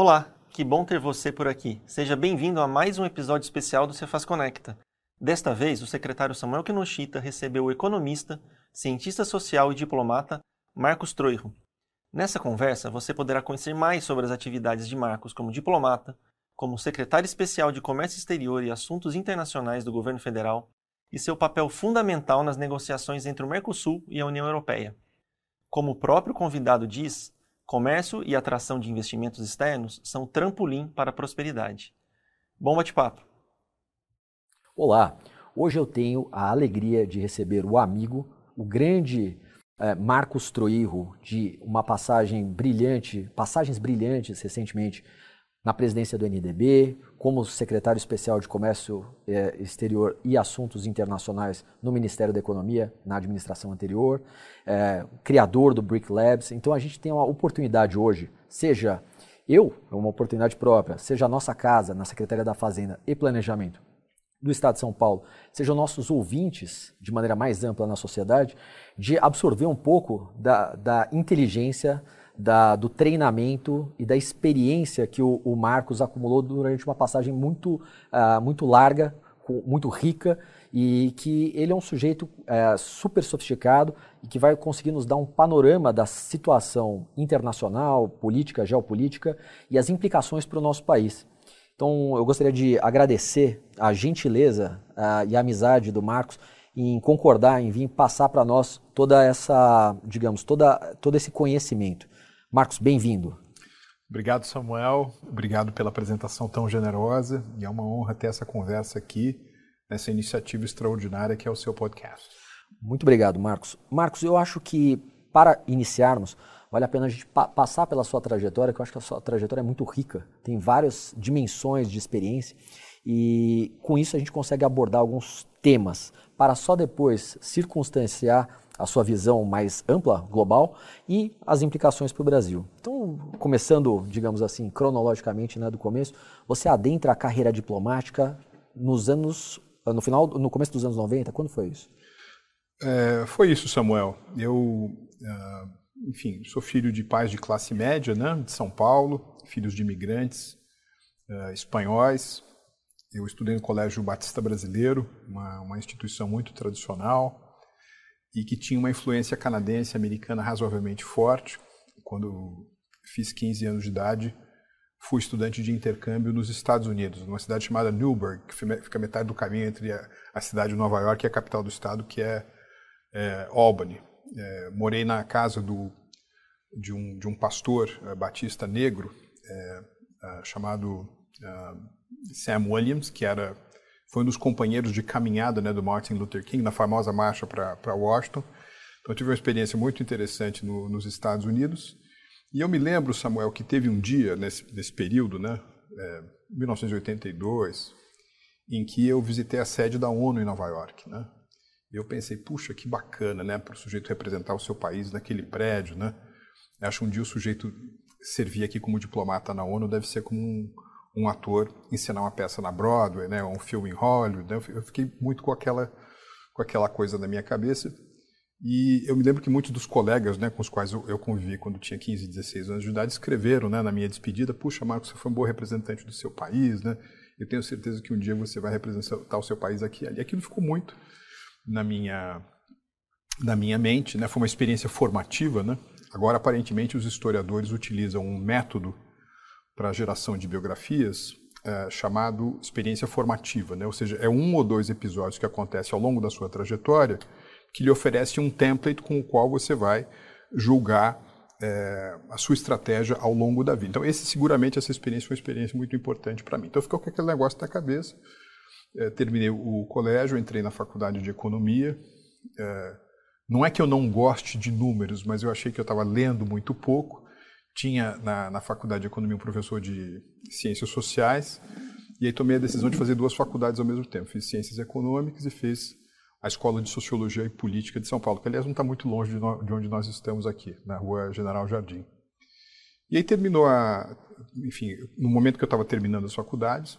Olá, que bom ter você por aqui. Seja bem-vindo a mais um episódio especial do Cefaz Conecta. Desta vez, o secretário Samuel Kinoshita recebeu o economista, cientista social e diplomata Marcos Troiro. Nessa conversa, você poderá conhecer mais sobre as atividades de Marcos como diplomata, como secretário especial de Comércio Exterior e Assuntos Internacionais do governo federal e seu papel fundamental nas negociações entre o Mercosul e a União Europeia. Como o próprio convidado diz, comércio e atração de investimentos externos são trampolim para a prosperidade. Bom bate-papo! Olá, hoje eu tenho a alegria de receber o amigo, o grande eh, Marcos Troirro, de uma passagem brilhante, passagens brilhantes recentemente na presidência do NDB, como secretário especial de Comércio eh, Exterior e Assuntos Internacionais no Ministério da Economia, na administração anterior, eh, criador do Brick Labs. Então a gente tem uma oportunidade hoje, seja eu, é uma oportunidade própria, seja a nossa casa, na Secretaria da Fazenda e Planejamento do Estado de São Paulo, sejam nossos ouvintes, de maneira mais ampla na sociedade, de absorver um pouco da, da inteligência da, do treinamento e da experiência que o, o, Marcos acumulou durante uma passagem muito, uh, muito larga, muito rica, e que ele é um sujeito uh, super sofisticado e que vai conseguir nos dar um panorama da situação internacional, política, geopolítica e as implicações para o nosso país. Então, eu gostaria de agradecer a gentileza uh, e a amizade do Marcos em concordar em vir passar para nós toda essa, digamos, toda, todo esse conhecimento. Marcos, bem-vindo. Obrigado, Samuel. Obrigado pela apresentação tão generosa. E é uma honra ter essa conversa aqui, nessa iniciativa extraordinária que é o seu podcast. Muito obrigado, Marcos. Marcos, eu acho que para iniciarmos, vale a pena a gente pa passar pela sua trajetória, que eu acho que a sua trajetória é muito rica, tem várias dimensões de experiência e com isso a gente consegue abordar alguns temas para só depois circunstanciar a sua visão mais ampla, global, e as implicações para o Brasil. Então, começando, digamos assim, cronologicamente, né, do começo, você adentra a carreira diplomática nos anos, no final, no começo dos anos 90, quando foi isso? É, foi isso, Samuel. Eu, uh, enfim, sou filho de pais de classe média, né, de São Paulo, filhos de imigrantes uh, espanhóis. Eu estudei no Colégio Batista Brasileiro, uma, uma instituição muito tradicional, e que tinha uma influência canadense americana razoavelmente forte. Quando fiz 15 anos de idade, fui estudante de intercâmbio nos Estados Unidos, numa cidade chamada Newburgh, que fica metade do caminho entre a, a cidade de Nova York e a capital do estado, que é, é Albany. É, morei na casa do, de, um, de um pastor é, batista negro é, é, chamado Sam Williams, que era foi um dos companheiros de caminhada né, do Martin Luther King na famosa marcha para Washington. Então, eu tive uma experiência muito interessante no, nos Estados Unidos. E eu me lembro, Samuel, que teve um dia nesse, nesse período, né, é, 1982, em que eu visitei a sede da ONU em Nova York. Né? E eu pensei, puxa, que bacana, né, para o sujeito representar o seu país naquele prédio. Né? Acho que um dia o sujeito servir aqui como diplomata na ONU deve ser como um, um ator ensinar uma peça na Broadway, né, um filme em Hollywood. Né, eu fiquei muito com aquela, com aquela coisa na minha cabeça. E eu me lembro que muitos dos colegas né, com os quais eu, eu convivi quando tinha 15, 16 anos de idade escreveram né, na minha despedida: Puxa, Marcos, você foi um bom representante do seu país, né? eu tenho certeza que um dia você vai representar o seu país aqui e ali. Aquilo ficou muito na minha, na minha mente, né? foi uma experiência formativa. Né? Agora, aparentemente, os historiadores utilizam um método para geração de biografias é, chamado experiência formativa, né? ou seja, é um ou dois episódios que acontecem ao longo da sua trajetória que lhe oferece um template com o qual você vai julgar é, a sua estratégia ao longo da vida. Então, esse seguramente essa experiência foi uma experiência muito importante para mim. Então, ficou com aquele negócio na cabeça. É, terminei o colégio, entrei na faculdade de economia. É, não é que eu não goste de números, mas eu achei que eu estava lendo muito pouco tinha na, na faculdade de economia um professor de ciências sociais, e aí tomei a decisão de fazer duas faculdades ao mesmo tempo. Fiz ciências econômicas e fiz a Escola de Sociologia e Política de São Paulo, que aliás não está muito longe de, no, de, onde nós estamos aqui, na rua General Jardim. E aí terminou a. Enfim, no momento que eu estava terminando as faculdades,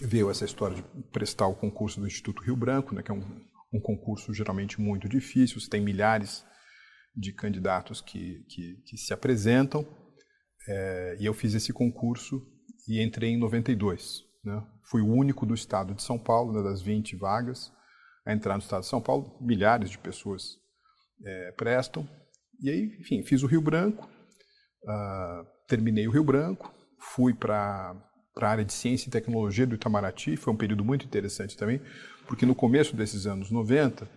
veio essa história de prestar o concurso do Instituto Rio Branco, né, que é um, um concurso geralmente muito difícil, você tem milhares de candidatos que, que, que se apresentam. É, e eu fiz esse concurso e entrei em 92. Né? Fui o único do estado de São Paulo, né, das 20 vagas, a entrar no estado de São Paulo. Milhares de pessoas é, prestam. E aí, enfim, fiz o Rio Branco, uh, terminei o Rio Branco, fui para a área de ciência e tecnologia do Itamaraty. Foi um período muito interessante também, porque no começo desses anos 90,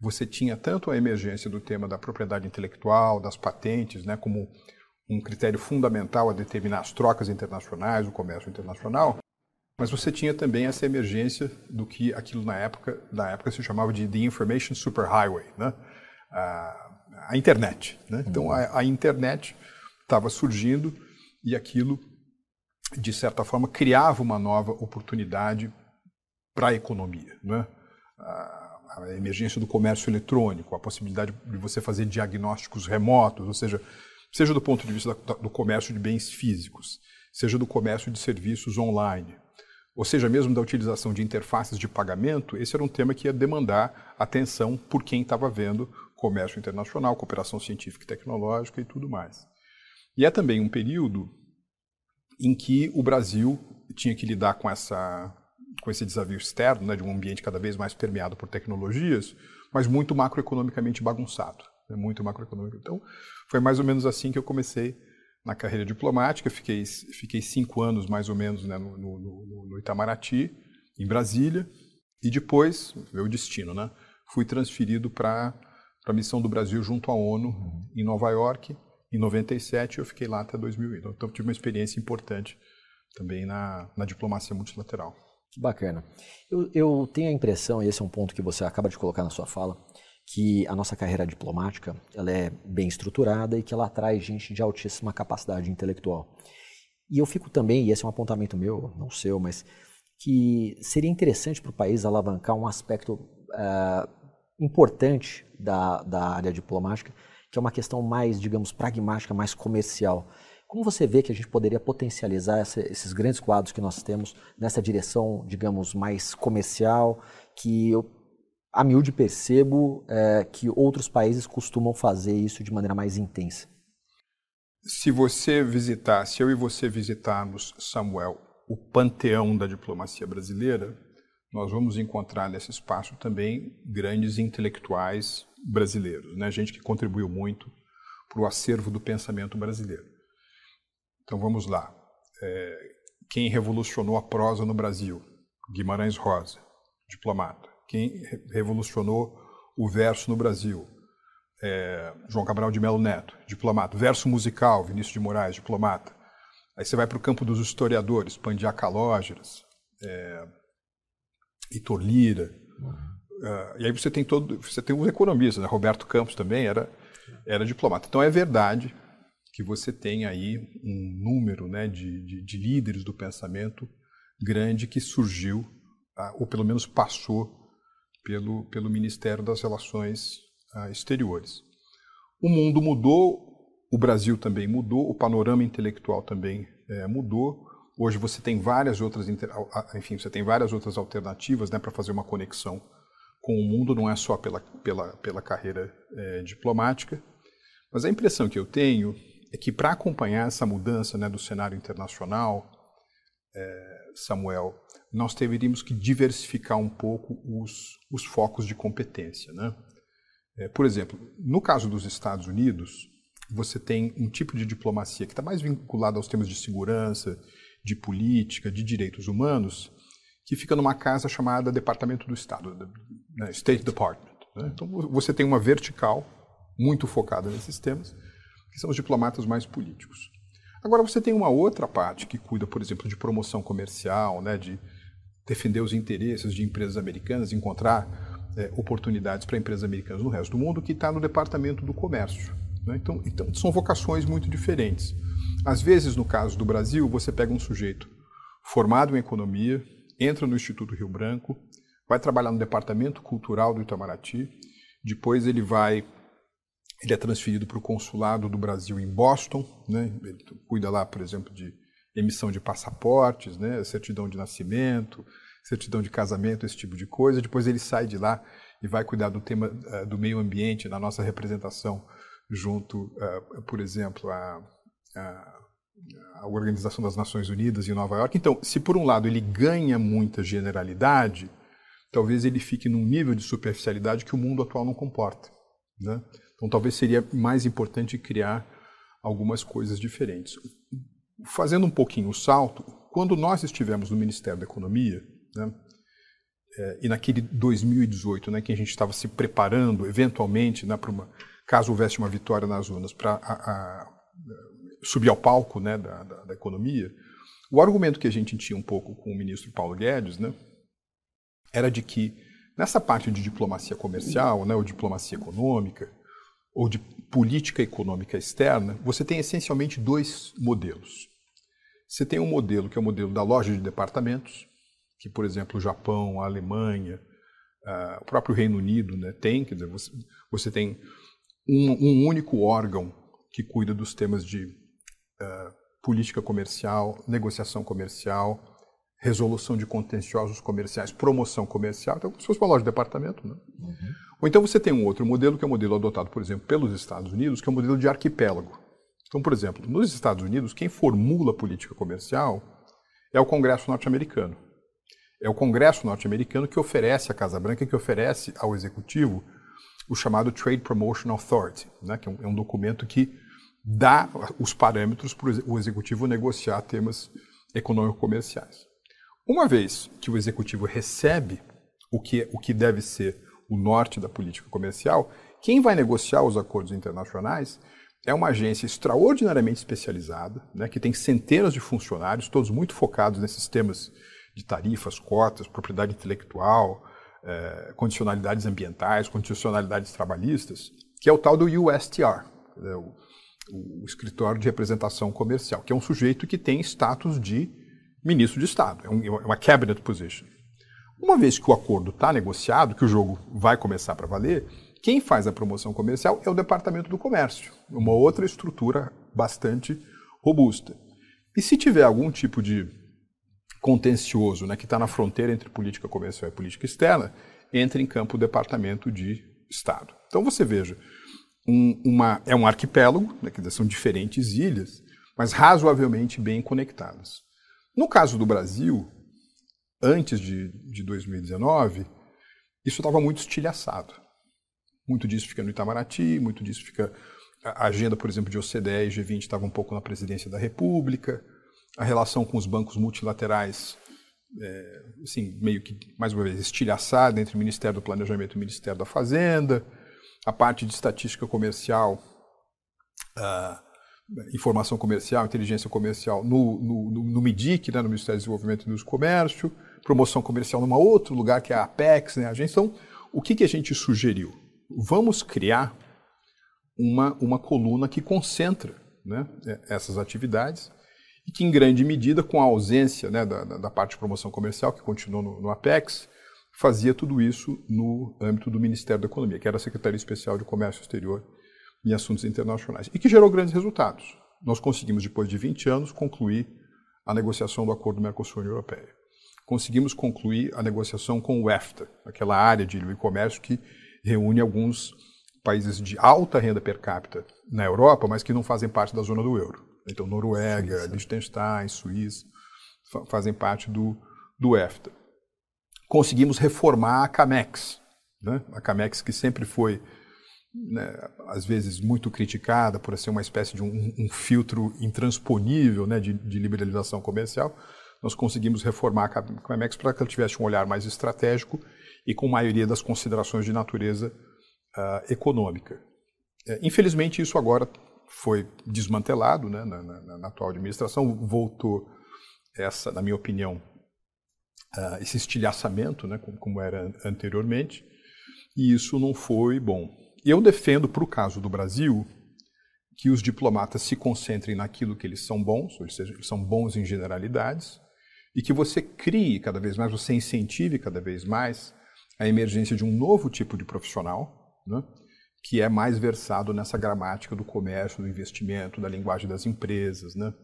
você tinha tanto a emergência do tema da propriedade intelectual, das patentes, né, como um critério fundamental a determinar as trocas internacionais, o comércio internacional, mas você tinha também essa emergência do que aquilo na época, na época se chamava de the information superhighway, né? a, a internet. Né? Então a, a internet estava surgindo e aquilo, de certa forma, criava uma nova oportunidade para a economia. Né? A, a emergência do comércio eletrônico, a possibilidade de você fazer diagnósticos remotos, ou seja, seja do ponto de vista do comércio de bens físicos, seja do comércio de serviços online, ou seja, mesmo da utilização de interfaces de pagamento, esse era um tema que ia demandar atenção por quem estava vendo comércio internacional, cooperação científica e tecnológica e tudo mais. E é também um período em que o Brasil tinha que lidar com essa com esse desafio externo, né, de um ambiente cada vez mais permeado por tecnologias, mas muito macroeconomicamente bagunçado, né, muito macroeconômico. Então, foi mais ou menos assim que eu comecei na carreira diplomática. Fiquei, fiquei cinco anos, mais ou menos, né, no, no, no, Itamaraty, em Brasília. E depois, meu destino, né, fui transferido para a missão do Brasil junto à ONU, em Nova York. Em 97, eu fiquei lá até 2000. Então, tive uma experiência importante também na, na diplomacia multilateral. Que bacana. Eu, eu tenho a impressão, e esse é um ponto que você acaba de colocar na sua fala, que a nossa carreira diplomática ela é bem estruturada e que ela atrai gente de altíssima capacidade intelectual. E eu fico também, e esse é um apontamento meu, não seu, mas que seria interessante para o país alavancar um aspecto uh, importante da, da área diplomática, que é uma questão mais, digamos, pragmática, mais comercial. Como você vê que a gente poderia potencializar essa, esses grandes quadros que nós temos nessa direção, digamos, mais comercial, que eu a miúde percebo é, que outros países costumam fazer isso de maneira mais intensa. Se você visitar, se eu e você visitarmos, Samuel, o panteão da diplomacia brasileira, nós vamos encontrar nesse espaço também grandes intelectuais brasileiros, né? gente que contribuiu muito para o acervo do pensamento brasileiro. Então vamos lá. É, quem revolucionou a prosa no Brasil? Guimarães Rosa, diplomata quem revolucionou o verso no Brasil. É, João Cabral de Melo Neto, diplomata. Verso musical, Vinícius de Moraes, diplomata. Aí você vai para o campo dos historiadores, Pandiá Calógeras, é, Hitor Lira. É, e aí você tem todo, você tem os economistas, né? Roberto Campos também era, era diplomata. Então é verdade que você tem aí um número né, de, de, de líderes do pensamento grande que surgiu, ah, ou pelo menos passou pelo, pelo Ministério das Relações ah, Exteriores. O mundo mudou, o Brasil também mudou, o panorama intelectual também é, mudou. Hoje você tem várias outras, enfim, você tem várias outras alternativas né, para fazer uma conexão com o mundo, não é só pela, pela, pela carreira é, diplomática. Mas a impressão que eu tenho é que para acompanhar essa mudança né, do cenário internacional, é, Samuel, nós teríamos que diversificar um pouco os, os focos de competência. Né? É, por exemplo, no caso dos Estados Unidos, você tem um tipo de diplomacia que está mais vinculado aos temas de segurança, de política, de direitos humanos, que fica numa casa chamada Departamento do Estado, né? State Department. Né? Então você tem uma vertical muito focada nesses temas, que são os diplomatas mais políticos. Agora você tem uma outra parte que cuida, por exemplo, de promoção comercial, né, de defender os interesses de empresas americanas, encontrar é, oportunidades para empresas americanas no resto do mundo, que está no departamento do comércio. Né? Então, então, são vocações muito diferentes. Às vezes, no caso do Brasil, você pega um sujeito formado em economia, entra no Instituto Rio Branco, vai trabalhar no departamento cultural do Itamaraty, depois ele vai ele é transferido para o consulado do Brasil em Boston, né? ele cuida lá, por exemplo, de emissão de passaportes, né, certidão de nascimento, certidão de casamento, esse tipo de coisa. Depois ele sai de lá e vai cuidar do tema uh, do meio ambiente na nossa representação junto, uh, por exemplo, a, a Organização das Nações Unidas em Nova York. Então, se por um lado ele ganha muita generalidade, talvez ele fique num nível de superficialidade que o mundo atual não comporta. Né? Então, talvez seria mais importante criar algumas coisas diferentes. Fazendo um pouquinho o salto, quando nós estivemos no Ministério da Economia, né, é, e naquele 2018, né, que a gente estava se preparando, eventualmente, né, para uma, caso houvesse uma vitória nas urnas, para subir ao palco né, da, da, da, economia, o argumento que a gente tinha um pouco com o ministro Paulo Guedes né, era de que nessa parte de diplomacia comercial, né, ou diplomacia econômica, ou de política econômica externa, você tem essencialmente dois modelos. Você tem um modelo que é o modelo da loja de departamentos, que, por exemplo, o Japão, a Alemanha, uh, o próprio Reino Unido né, tem, quer dizer, você, você tem um, um, único órgão que cuida dos temas de uh, política comercial, negociação comercial, resolução de contenciosos comerciais, promoção comercial, então, se fosse uma loja de departamento. Né? Uhum. Ou então você tem um outro modelo, que é o um modelo adotado, por exemplo, pelos Estados Unidos, que é o um modelo de arquipélago. Então, por exemplo, nos Estados Unidos, quem formula a política comercial é o Congresso norte-americano. É o Congresso norte-americano que oferece à Casa Branca, que oferece ao Executivo o chamado Trade Promotion Authority, né, que é um, é um documento que dá os parâmetros para o Executivo negociar temas econômico-comerciais. Uma vez que o Executivo recebe o que, o que deve ser o norte da política comercial, quem vai negociar os acordos internacionais é uma agência extraordinariamente especializada, né, que tem centenas de funcionários, todos muito focados nesses temas de tarifas, cotas, propriedade intelectual, eh, condicionalidades ambientais, condicionalidades trabalhistas, que é o tal do USTR, né, o, o Escritório de Representação Comercial, que é um sujeito que tem status de ministro de Estado, é, um, é uma cabinet position. Uma vez que o acordo está negociado, que o jogo vai começar para valer, quem faz a promoção comercial é o Departamento do Comércio, uma outra estrutura bastante robusta. E se tiver algum tipo de contencioso, né, que está na fronteira entre política comercial e política externa, entra em campo o Departamento de Estado. Então você veja, um, uma, é um arquipélago, né, que são diferentes ilhas, mas razoavelmente bem conectadas. No caso do Brasil, antes de, de 2019, isso estava muito estilhaçado. Muito disso fica no Itamaraty, muito disso fica. A agenda, por exemplo, de OCDE e G20 estava um pouco na presidência da República a relação com os bancos multilaterais, é, assim, meio que, mais uma vez, estilhaçada entre o Ministério do Planejamento e o Ministério da Fazenda, a parte de estatística comercial, informação comercial, inteligência comercial no, no, no, no MIDIC, né, no Ministério do Desenvolvimento e do Comércio, promoção comercial num outro lugar que é a Apex, né, a agência. Então, o que, que a gente sugeriu? Vamos criar uma, uma coluna que concentra né, essas atividades e que, em grande medida, com a ausência né, da, da, parte de promoção comercial, que continuou no, no, Apex, fazia tudo isso no âmbito do Ministério da Economia, que era a Secretaria Especial de Comércio Exterior e Assuntos Internacionais, e que gerou grandes resultados. Nós conseguimos, depois de 20 anos, concluir a negociação do Acordo Mercosul-União Europeia. Conseguimos concluir a negociação com o EFTA, aquela área de livre comércio que reúne alguns países de alta renda per capita na Europa, mas que não fazem parte da zona do euro. Então, Noruega, Suíça. Liechtenstein, Suíça, fazem parte do, do EFTA. Conseguimos reformar a CAMEX, né? a CAMEX que sempre foi, né, às vezes, muito criticada por ser uma espécie de um, um filtro intransponível né, de, de, liberalização comercial. Nós conseguimos reformar a CAMEX para que ela tivesse um olhar mais estratégico e com maioria das considerações de natureza uh, econômica. É, infelizmente, isso agora foi desmantelado né, na, na, na, atual administração, voltou essa, na minha opinião, uh, esse estilhaçamento, né, como, como, era anteriormente, e isso não foi bom. Eu defendo, para o caso do Brasil, que os diplomatas se concentrem naquilo que eles são bons, ou seja, eles são bons em generalidades, e que você crie cada vez mais, você incentive cada vez mais a emergência de um novo tipo de profissional, né? que é mais versado nessa gramática do comércio, do investimento, da linguagem das empresas, né?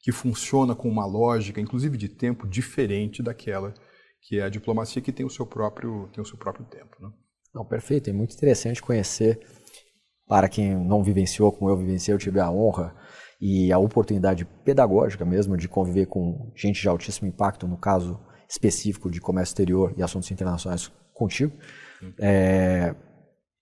que funciona com uma lógica, inclusive de tempo, diferente daquela que é a diplomacia, que tem o seu próprio, tem o seu próprio tempo. Né? Não, perfeito, é muito interessante conhecer, para quem não vivenciou como eu vivenciei, eu tive a honra e a oportunidade pedagógica mesmo de conviver com gente de altíssimo impacto, no caso específico de comércio exterior e assuntos internacionais contigo, é,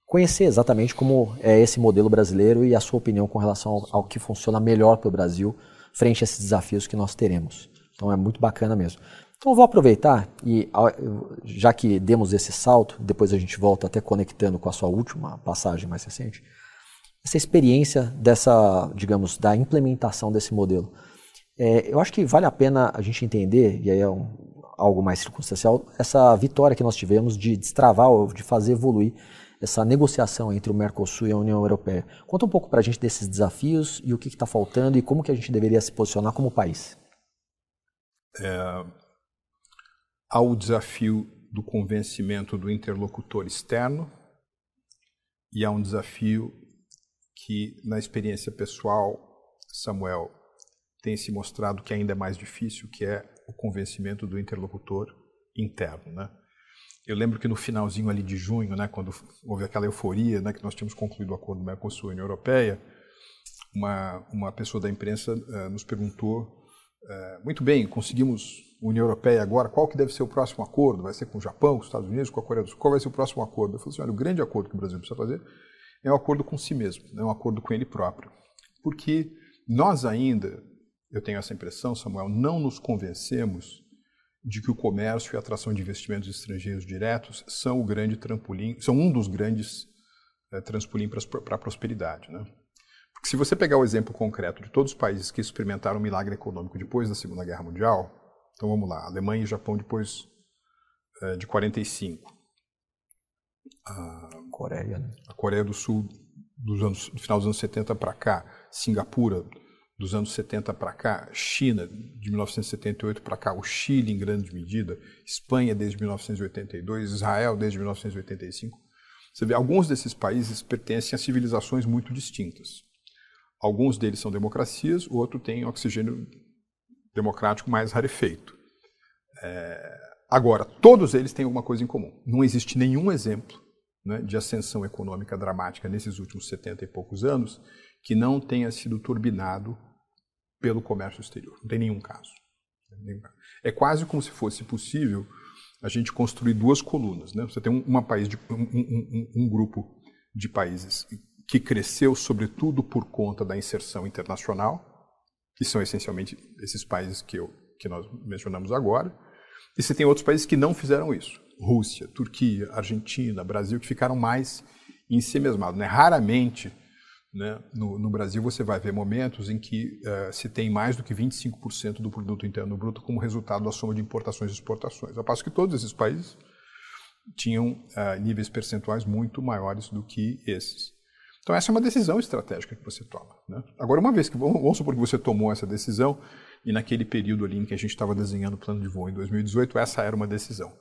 conhecer exatamente como é esse modelo brasileiro e a sua opinião com relação ao, ao que funciona melhor para o Brasil frente a esses desafios que nós teremos. Então é muito bacana mesmo. Então eu vou aproveitar e já que demos esse salto, depois a gente volta até conectando com a sua última passagem mais recente, essa experiência dessa, digamos, da implementação desse modelo. É, eu acho que vale a pena a gente entender, e aí é um, algo mais circunstancial, essa vitória que nós tivemos de destravar de fazer evoluir essa negociação entre o Mercosul e a União Europeia. Conta um pouco para a gente desses desafios e o que está faltando e como que a gente deveria se posicionar como país. É, há o desafio do convencimento do interlocutor externo e há um desafio que, na experiência pessoal, Samuel tem se mostrado que ainda é mais difícil, que é o convencimento do interlocutor interno, né? Eu lembro que no finalzinho ali de junho, né, quando houve aquela euforia, né, que nós tínhamos concluído o acordo do Mercosul e União Europeia, uma, uma pessoa da imprensa uh, nos perguntou, uh, muito bem, conseguimos União Europeia agora, qual que deve ser o próximo acordo? Vai ser com o Japão, com os Estados Unidos, com a Coreia do Sul? Qual vai ser o próximo acordo? Eu falei assim, olha, o grande acordo que o Brasil precisa fazer é um acordo com si mesmo, é um acordo com ele próprio. Porque nós ainda, eu tenho essa impressão, Samuel, não nos convencemos de que o comércio e a atração de investimentos estrangeiros diretos são o grande trampolim, são um dos grandes é, trampolim para a prosperidade. Né? Porque se você pegar o exemplo concreto de todos os países que experimentaram o milagre econômico depois da Segunda Guerra Mundial, então vamos lá, Alemanha e Japão depois é, de 45, a Coreia, né? a Coreia do Sul dos anos, do final dos anos 70 para cá, Singapura dos anos 70 para cá, China de 1978 para cá, o Chile em grande medida, Espanha desde 1982, Israel desde 1985. Você vê, alguns desses países pertencem a civilizações muito distintas. Alguns deles são democracias, o outro tem oxigênio democrático mais rarefeito. É... Agora, todos eles têm alguma coisa em comum. Não existe nenhum exemplo né, de ascensão econômica dramática nesses últimos 70 e poucos anos que não tenha sido turbinado pelo comércio exterior. Não tem nenhum caso. É quase como se fosse possível a gente construir duas colunas. Né? Você tem um, país de, um, um, um, grupo de países que cresceu sobretudo por conta da inserção internacional, que são essencialmente esses países que, eu, que nós mencionamos agora, e você tem outros países que não fizeram isso. Rússia, Turquia, Argentina, Brasil, que ficaram mais em si mesmados. Né? Raramente né, no, no, Brasil você vai ver momentos em que uh, se tem mais do que 25% do produto interno bruto como resultado da soma de importações e exportações. Ao passo que todos esses países tinham uh, níveis percentuais muito maiores do que esses. Então essa é uma decisão estratégica que você toma. Né? Agora, uma vez que, vamos supor que você tomou essa decisão, e naquele período ali em que a gente estava desenhando o plano de voo em 2018, essa era uma decisão.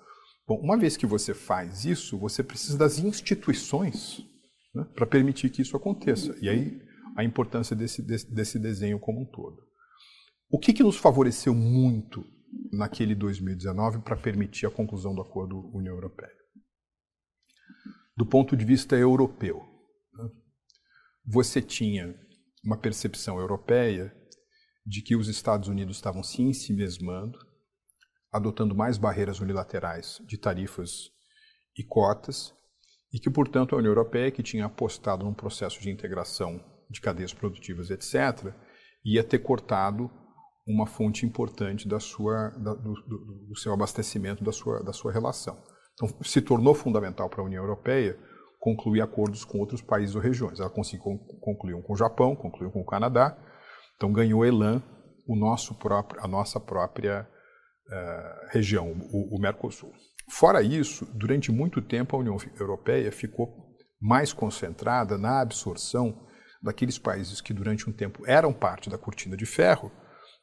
Bom, uma vez que você faz isso, você precisa das instituições né, para permitir que isso aconteça. E aí a importância desse, desse, desse desenho como um todo. O que, que nos favoreceu muito naquele 2019 para permitir a conclusão do acordo União Europeia? Do ponto de vista europeu, né, você tinha uma percepção europeia de que os Estados Unidos estavam se ensimesmando, adotando mais barreiras unilaterais de tarifas e cotas, e que, portanto, a União Europeia, que tinha apostado num processo de integração de cadeias produtivas, etc., ia ter cortado uma fonte importante da sua, da, do, do, do, seu abastecimento, da sua, da sua relação. Então, se tornou fundamental para a União Europeia concluir acordos com outros países ou regiões. Ela conseguiu concluir um com o Japão, concluiu com o Canadá, então ganhou elan o nosso próprio, a nossa própria uh, região, o, o Mercosul. Fora isso, durante muito tempo a União Europeia ficou mais concentrada na absorção daqueles países que durante um tempo eram parte da cortina de ferro,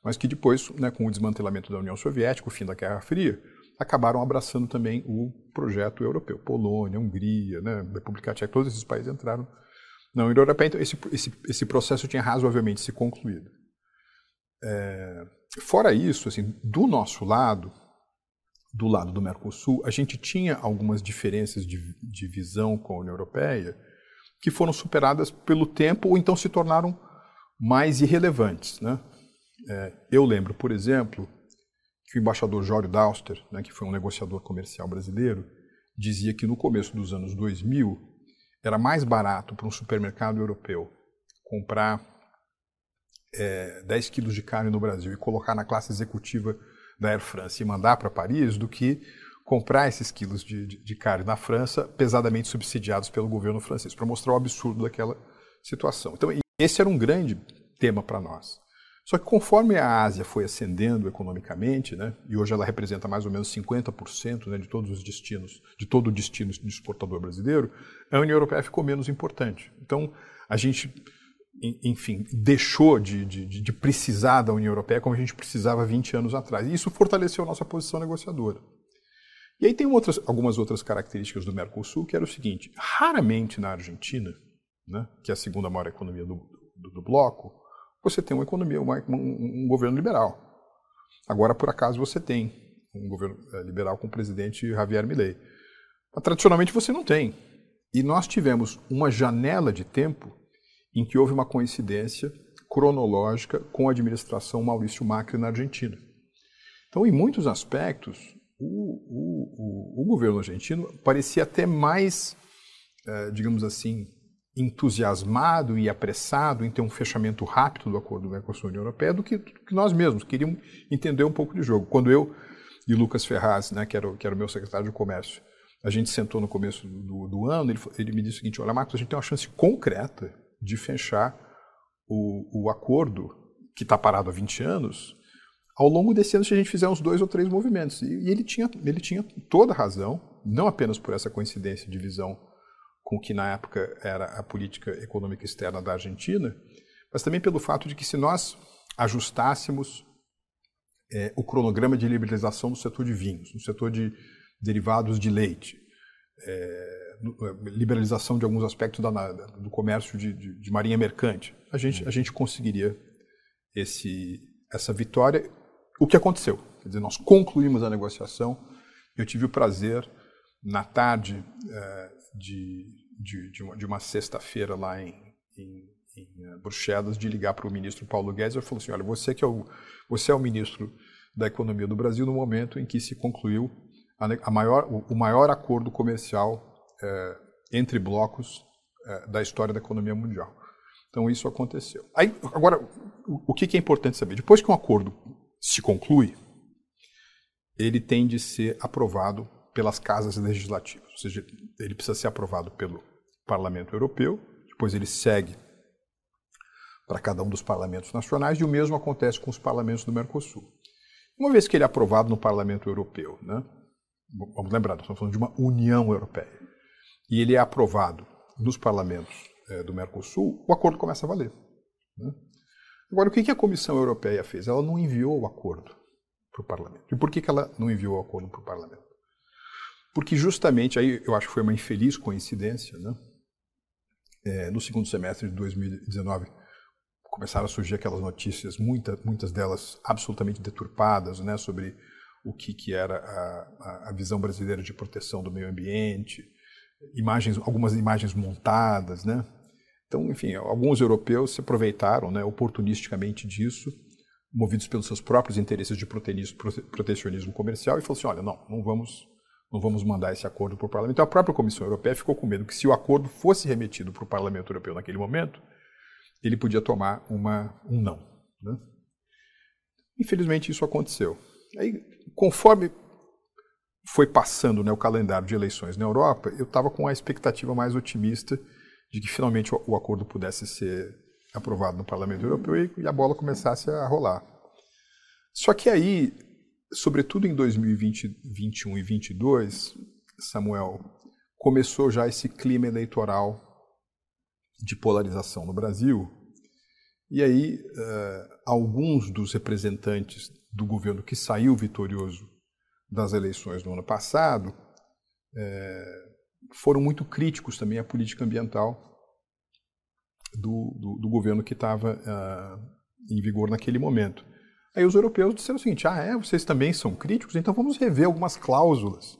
mas que depois, né, com o desmantelamento da União Soviética, o fim da Guerra Fria, acabaram abraçando também o projeto europeu. Polônia, Hungria, né, República Tcheca, todos esses países entraram na União. Então, esse, esse, esse processo tinha razoavelmente se concluído. É, fora isso, assim, do nosso lado, do lado do Mercosul, a gente tinha algumas diferenças de, de visão com a União Europeia que foram superadas pelo tempo ou então se tornaram mais irrelevantes. Né? É, eu lembro, por exemplo, que o embaixador Jório Dauster, né, que foi um negociador comercial brasileiro, dizia que no começo dos anos 2000 era mais barato para um supermercado europeu comprar é, 10 quilos de carne no Brasil e colocar na classe executiva da Air France e mandar para Paris do que comprar esses quilos de, de, de, carne na França, pesadamente subsidiados pelo governo francês, para mostrar o absurdo daquela situação. Então, esse era um grande tema para nós. Só que conforme a Ásia foi ascendendo economicamente, né, e hoje ela representa mais ou menos 50% né, de todos os destinos, de todo o destino de exportador brasileiro, a União Europeia ficou menos importante. Então, a gente, enfim, deixou de, de, de precisar da União Europeia como a gente precisava 20 anos atrás. E isso fortaleceu a nossa posição negociadora. E aí tem outras, algumas outras características do Mercosul, que era o seguinte, raramente na Argentina, né, que é a segunda maior economia do, do, do bloco, você tem uma economia, uma, um, um, governo liberal. Agora, por acaso, você tem um governo eh, liberal com o presidente Javier Milei. Mas, tradicionalmente, você não tem. E nós tivemos uma janela de tempo em que houve uma coincidência cronológica com a administração Maurício Macri na Argentina. Então, em muitos aspectos, o, o, o, o governo argentino parecia até mais, eh, digamos assim, entusiasmado e apressado em ter um fechamento rápido do acordo do Mercosul União Europeia do que, que, nós mesmos queríamos entender um pouco de jogo. Quando eu e Lucas Ferraz, né, que, era, que era o meu secretário de comércio, a gente sentou no começo do, do ano, ele, ele, me disse o seguinte, olha Marcos, a gente tem uma chance concreta de fechar o, o acordo que está parado há 20 anos ao longo desse ano se a gente fizer uns dois ou três movimentos. E, e ele, tinha, ele tinha toda razão, não apenas por essa coincidência de visão com o que na época era a política econômica externa da Argentina, mas também pelo fato de que se nós ajustássemos é, o cronograma de liberalização do setor de vinhos, no setor de derivados de leite, é, é liberalização de alguns aspectos da, do comércio de, de, de, marinha mercante, a gente, a gente conseguiria esse, essa vitória. O que aconteceu? Quer dizer, nós concluímos a negociação. Eu tive o prazer, na tarde é, de, de, de uma, uma sexta-feira lá em, em, em, eh, Bruxelas de ligar para o ministro Paulo Guedes e falou assim, olha, você que é o, você é o ministro da Economia do Brasil no momento em que se concluiu a, a maior, o, o, maior acordo comercial é, entre blocos é, da história da economia mundial. Então isso aconteceu. Aí, agora, o, o que, que é importante saber? Depois que um acordo se conclui, ele tem de ser aprovado pelas casas legislativas, ou seja, ele precisa ser aprovado pelo Parlamento Europeu, depois ele segue para cada um dos parlamentos nacionais e o mesmo acontece com os parlamentos do Mercosul. Uma vez que ele é aprovado no Parlamento Europeu, né, vamos lembrar, nós estamos falando de uma União Europeia, e ele é aprovado nos parlamentos é, do Mercosul, o acordo começa a valer. Né? Agora, o que a Comissão Europeia fez? Ela não enviou o acordo para o Parlamento. E por que ela não enviou o acordo para o Parlamento? Porque justamente, aí eu acho que foi uma infeliz coincidência, né? É, no segundo semestre de 2019 começaram a surgir aquelas notícias, muita, muitas delas absolutamente deturpadas, né, sobre o que, que era a, a visão brasileira de proteção do meio ambiente, imagens, algumas imagens montadas, né? Então, enfim, alguns europeus se aproveitaram, né, oportunisticamente disso, movidos pelos seus próprios interesses de protecionismo comercial, e falaram assim, olha, não, não vamos não vamos mandar esse acordo para o parlamento. Então, a própria Comissão Europeia ficou com medo que, se o acordo fosse remetido para o Parlamento Europeu naquele momento, ele podia tomar uma, um não. Né? Infelizmente, isso aconteceu. Aí, conforme foi passando né, o calendário de eleições na Europa, eu estava com a expectativa mais otimista de que finalmente o, acordo pudesse ser aprovado no Parlamento Europeu e a bola começasse a rolar. Só que aí sobretudo em 2020, 2021 e 2022, Samuel, começou já esse clima eleitoral de polarização no Brasil. E aí, uh, alguns dos representantes do governo que saiu vitorioso das eleições no ano passado uh, foram muito críticos também à política ambiental do, do, do governo que estava uh, em vigor naquele momento. Aí os europeus disseram o seguinte: ah, é, vocês também são críticos, então vamos rever algumas cláusulas,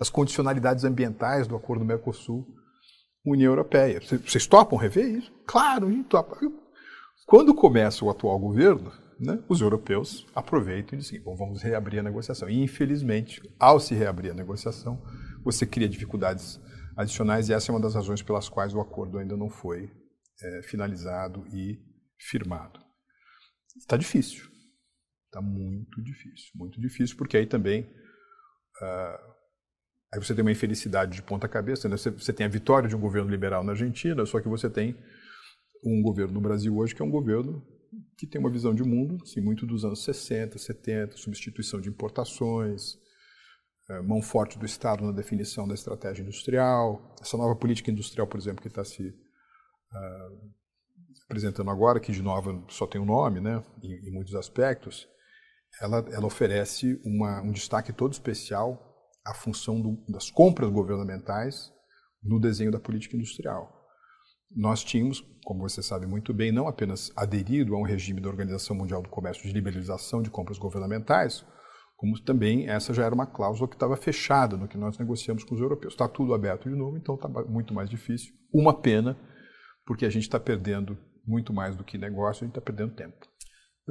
as condicionalidades ambientais do acordo do Mercosul União Europeia. Vocês topam rever isso? Claro, a gente topa. Quando começa o atual governo, né, os europeus aproveitam e dizem: bom, vamos reabrir a negociação. E, infelizmente, ao se reabrir a negociação, você cria dificuldades adicionais e essa é uma das razões pelas quais o acordo ainda não foi é, finalizado e firmado. Está difícil. Está muito difícil. Muito difícil, porque aí também. Uh, aí você tem uma infelicidade de ponta cabeça. Né? Você, você tem a vitória de um governo liberal na Argentina, só que você tem um governo no Brasil hoje que é um governo que tem uma visão de mundo, assim, muito dos anos 60, 70, substituição de importações, é, mão forte do Estado na definição da estratégia industrial, essa nova política industrial, por exemplo, que está se uh, apresentando agora, que de novo só tem um nome, né, em, em muitos aspectos, ela, ela oferece uma, um destaque todo especial à função do, das compras governamentais no desenho da política industrial. Nós tínhamos, como você sabe muito bem, não apenas aderido a um regime da Organização Mundial do Comércio de liberalização de compras governamentais, como também essa já era uma cláusula que estava fechada no que nós negociamos com os europeus. Está tudo aberto de novo, então está muito mais difícil. Uma pena, porque a gente está perdendo muito mais do que negócio, a gente está perdendo tempo.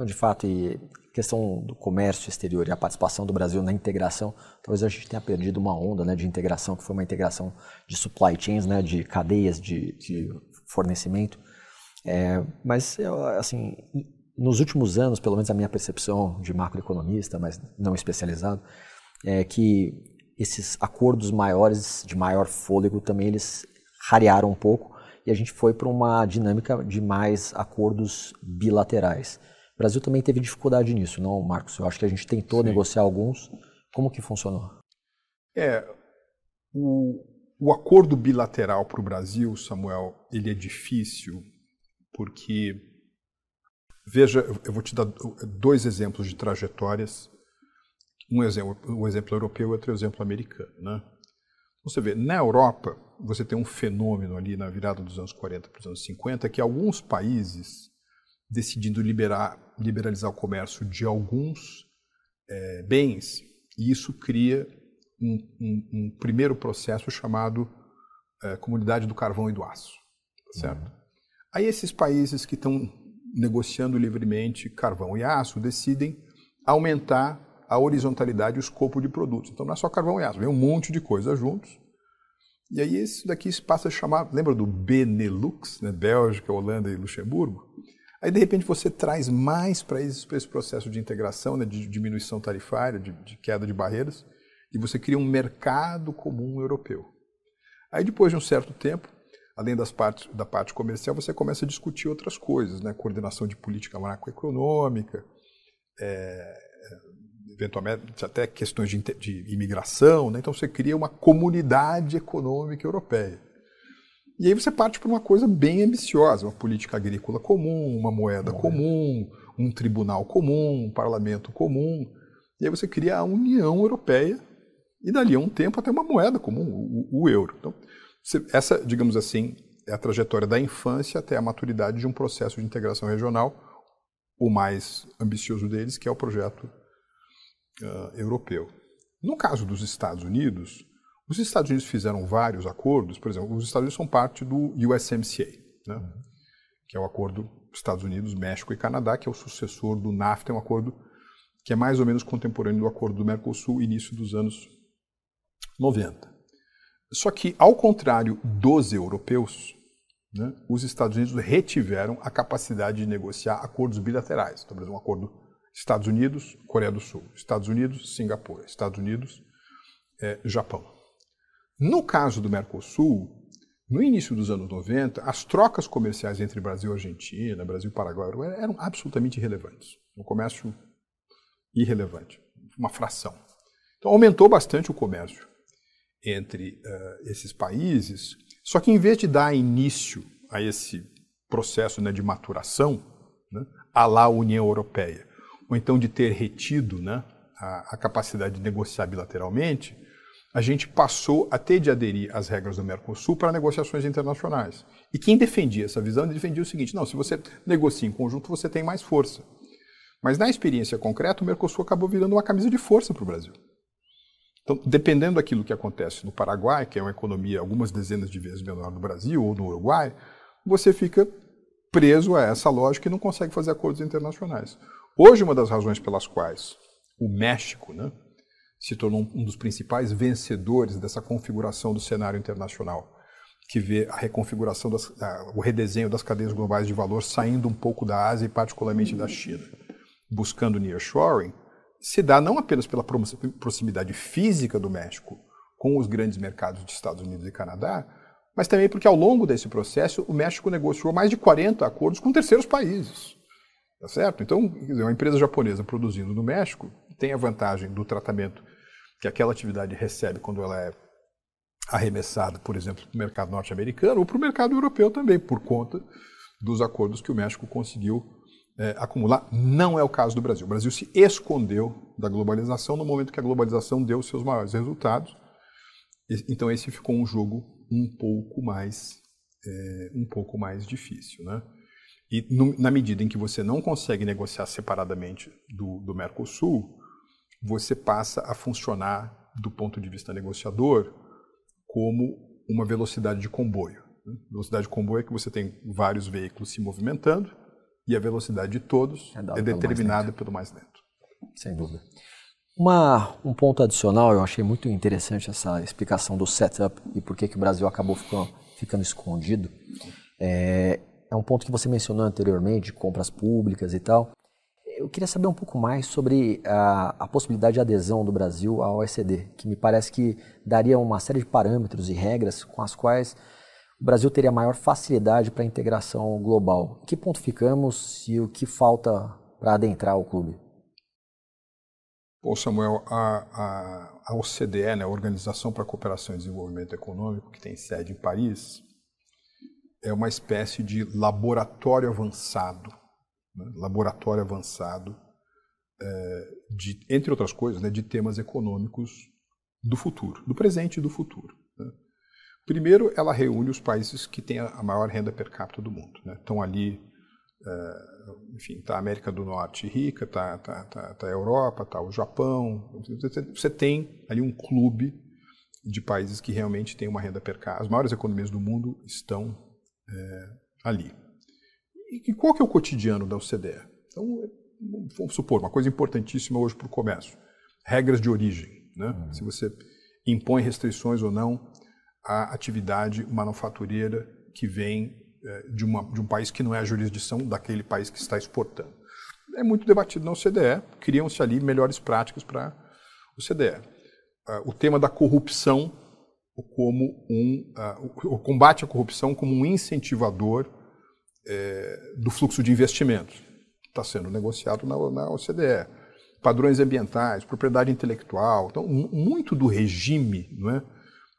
De fato, e questão do comércio exterior e a participação do Brasil na integração, talvez a gente tenha perdido uma onda né, de integração, que foi uma integração de supply chains, né, de cadeias de, de fornecimento. É, mas, assim, nos últimos anos, pelo menos a minha percepção de macroeconomista, mas não especializado, é que esses acordos maiores, de maior fôlego, também eles rarearam um pouco e a gente foi para uma dinâmica de mais acordos bilaterais. O Brasil também teve dificuldade nisso, não, Marcos? Eu acho que a gente tentou Sim. negociar alguns. Como que funcionou? É, o, o acordo bilateral para o Brasil, Samuel, ele é difícil porque, veja, eu vou te dar dois exemplos de trajetórias. Um exemplo, um exemplo europeu e outro exemplo americano. Né? Você vê, na Europa, você tem um fenômeno ali na virada dos anos 40 para os anos 50, que alguns países decidindo liberar, liberalizar o comércio de alguns é, bens, e isso cria um, um, um primeiro processo chamado é, Comunidade do Carvão e do Aço. Tá certo? Uhum. Aí esses países que estão negociando livremente carvão e aço decidem aumentar a horizontalidade e o escopo de produtos. Então não é só carvão e aço, vem um monte de coisa juntos e aí isso daqui se passa a chamar, lembra do Benelux, né? Bélgica, Holanda e Luxemburgo? Aí de repente você traz mais para esse, esse, processo de integração, né? de diminuição tarifária, de, de queda de barreiras, e você cria um mercado comum europeu. Aí depois de um certo tempo, além das partes, da parte comercial, você começa a discutir outras coisas, né? coordenação de política macroeconômica, é, eventualmente até questões de, de imigração, né? então você cria uma comunidade econômica europeia. E aí você parte para uma coisa bem ambiciosa, uma política agrícola comum, uma moeda comum, um tribunal comum, um parlamento comum. E aí você cria a União Europeia e dali a um tempo até uma moeda comum, o, o euro. Então, você, essa, digamos assim, é a trajetória da infância até a maturidade de um processo de integração regional, o mais ambicioso deles, que é o projeto uh, europeu. No caso dos Estados Unidos, os Estados Unidos fizeram vários acordos, por exemplo, os Estados Unidos são parte do USMCA, né? que é o acordo Estados Unidos, México e Canadá, que é o sucessor do NAFTA, é um acordo que é mais ou menos contemporâneo do acordo do Mercosul, início dos anos 90. Só que, ao contrário dos europeus, né, os Estados Unidos retiveram a capacidade de negociar acordos bilaterais. Então, por exemplo, um acordo Estados Unidos, Coreia do Sul. Estados Unidos, Singapura. Estados Unidos, é, Japão. No caso do Mercosul, no início dos anos 90, as trocas comerciais entre Brasil e Argentina, Brasil e Paraguai eram absolutamente irrelevantes. Um comércio irrelevante, uma fração. Então aumentou bastante o comércio entre uh, esses países, só que em vez de dar início a esse processo né, de maturação, né, a lá União Europeia, ou então de ter retido né, a, a capacidade de negociar bilateralmente, a gente passou a ter de aderir às regras do Mercosul para negociações internacionais. E quem defendia essa visão defendia o seguinte: não, se você negocia em conjunto, você tem mais força. Mas na experiência concreta, o Mercosul acabou virando uma camisa de força para o Brasil. Então, dependendo daquilo que acontece no Paraguai, que é uma economia algumas dezenas de vezes menor do Brasil, ou no Uruguai, você fica preso a essa lógica e não consegue fazer acordos internacionais. Hoje, uma das razões pelas quais o México né, se tornou um dos principais vencedores dessa configuração do cenário internacional, que vê a reconfiguração, das, a, o redesenho das cadeias globais de valor saindo um pouco da Ásia e particularmente da China, buscando nearshoring, se dá não apenas pela proximidade física do México com os grandes mercados de Estados Unidos e Canadá, mas também porque ao longo desse processo o México negociou mais de 40 acordos com terceiros países. Tá certo? Então, uma empresa japonesa produzindo no México tem a vantagem do tratamento que aquela atividade recebe quando ela é arremessada, por exemplo, para o mercado norte-americano ou para o mercado europeu também, por conta dos acordos que o México conseguiu é, acumular. Não é o caso do Brasil. O Brasil se escondeu da globalização no momento que a globalização deu seus maiores resultados. Então esse ficou um jogo um pouco mais é, um pouco mais difícil, né? E no, na medida em que você não consegue negociar separadamente do, do Mercosul, você passa a funcionar do ponto de vista negociador como uma velocidade de comboio. Né? Velocidade de comboio é que você tem vários veículos se movimentando e a velocidade de todos é, é determinada pelo mais, pelo mais lento. Sem dúvida. Uma, um ponto adicional, eu achei muito interessante essa explicação do setup e por que, que o Brasil acabou ficando, ficando escondido. É, é um ponto que você mencionou anteriormente, compras públicas e tal. Eu queria saber um pouco mais sobre a, a, possibilidade de adesão do Brasil à OECD, que me parece que daria uma série de parâmetros e regras com as quais o Brasil teria maior facilidade para a integração global. Em que ponto ficamos e o que falta para adentrar o clube? Bom, Samuel, a, a, a OCDE, né, a Organização para a Cooperação e Desenvolvimento Econômico, que tem sede em Paris, é uma espécie de laboratório avançado, né, laboratório avançado, é, de, entre outras coisas, né, de temas econômicos do futuro, do presente e do futuro. Né. Primeiro, ela reúne os países que têm a maior renda per capita do mundo. Né? Estão ali, é, enfim, está a América do Norte rica, está tá, tá, tá a Europa, está o Japão. Você tem ali um clube de países que realmente têm uma renda per capita. As maiores economias do mundo estão é, ali. E, qual que é o cotidiano da OCDE? Então, vamos supor, uma coisa importantíssima hoje para o comércio. Regras de origem. Né? Uhum. Se você impõe restrições ou não à atividade manufatureira que vem é, de, uma, de um país que não é a jurisdição daquele país que está exportando. É muito debatido na OCDE, criam-se ali melhores práticas para a OCDE. Uh, o tema da corrupção como um uh, o combate à corrupção como um incentivador é, do fluxo de investimentos está sendo negociado na, na, OCDE padrões ambientais propriedade intelectual então muito do regime não é,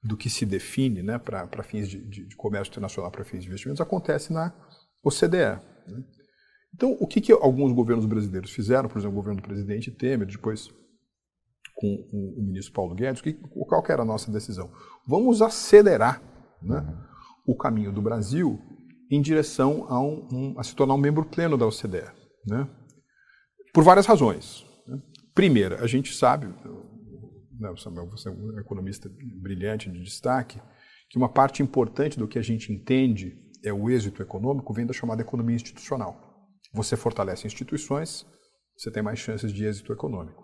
do que se define né, para fins de, de, de, comércio internacional para fins de investimentos acontece na OCDE né? então o que, que alguns governos brasileiros fizeram por exemplo o governo do presidente Temer depois com o, ministro Paulo Guedes, que, qual que era a nossa decisão? Vamos acelerar né, o caminho do Brasil em direção a, um, a, se tornar um membro pleno da OCDE. Né? Por várias razões. Né? Primeira, a gente sabe, né, Samuel, você é um economista brilhante de destaque, que uma parte importante do que a gente entende é o êxito econômico vem da chamada economia institucional. Você fortalece instituições, você tem mais chances de êxito econômico.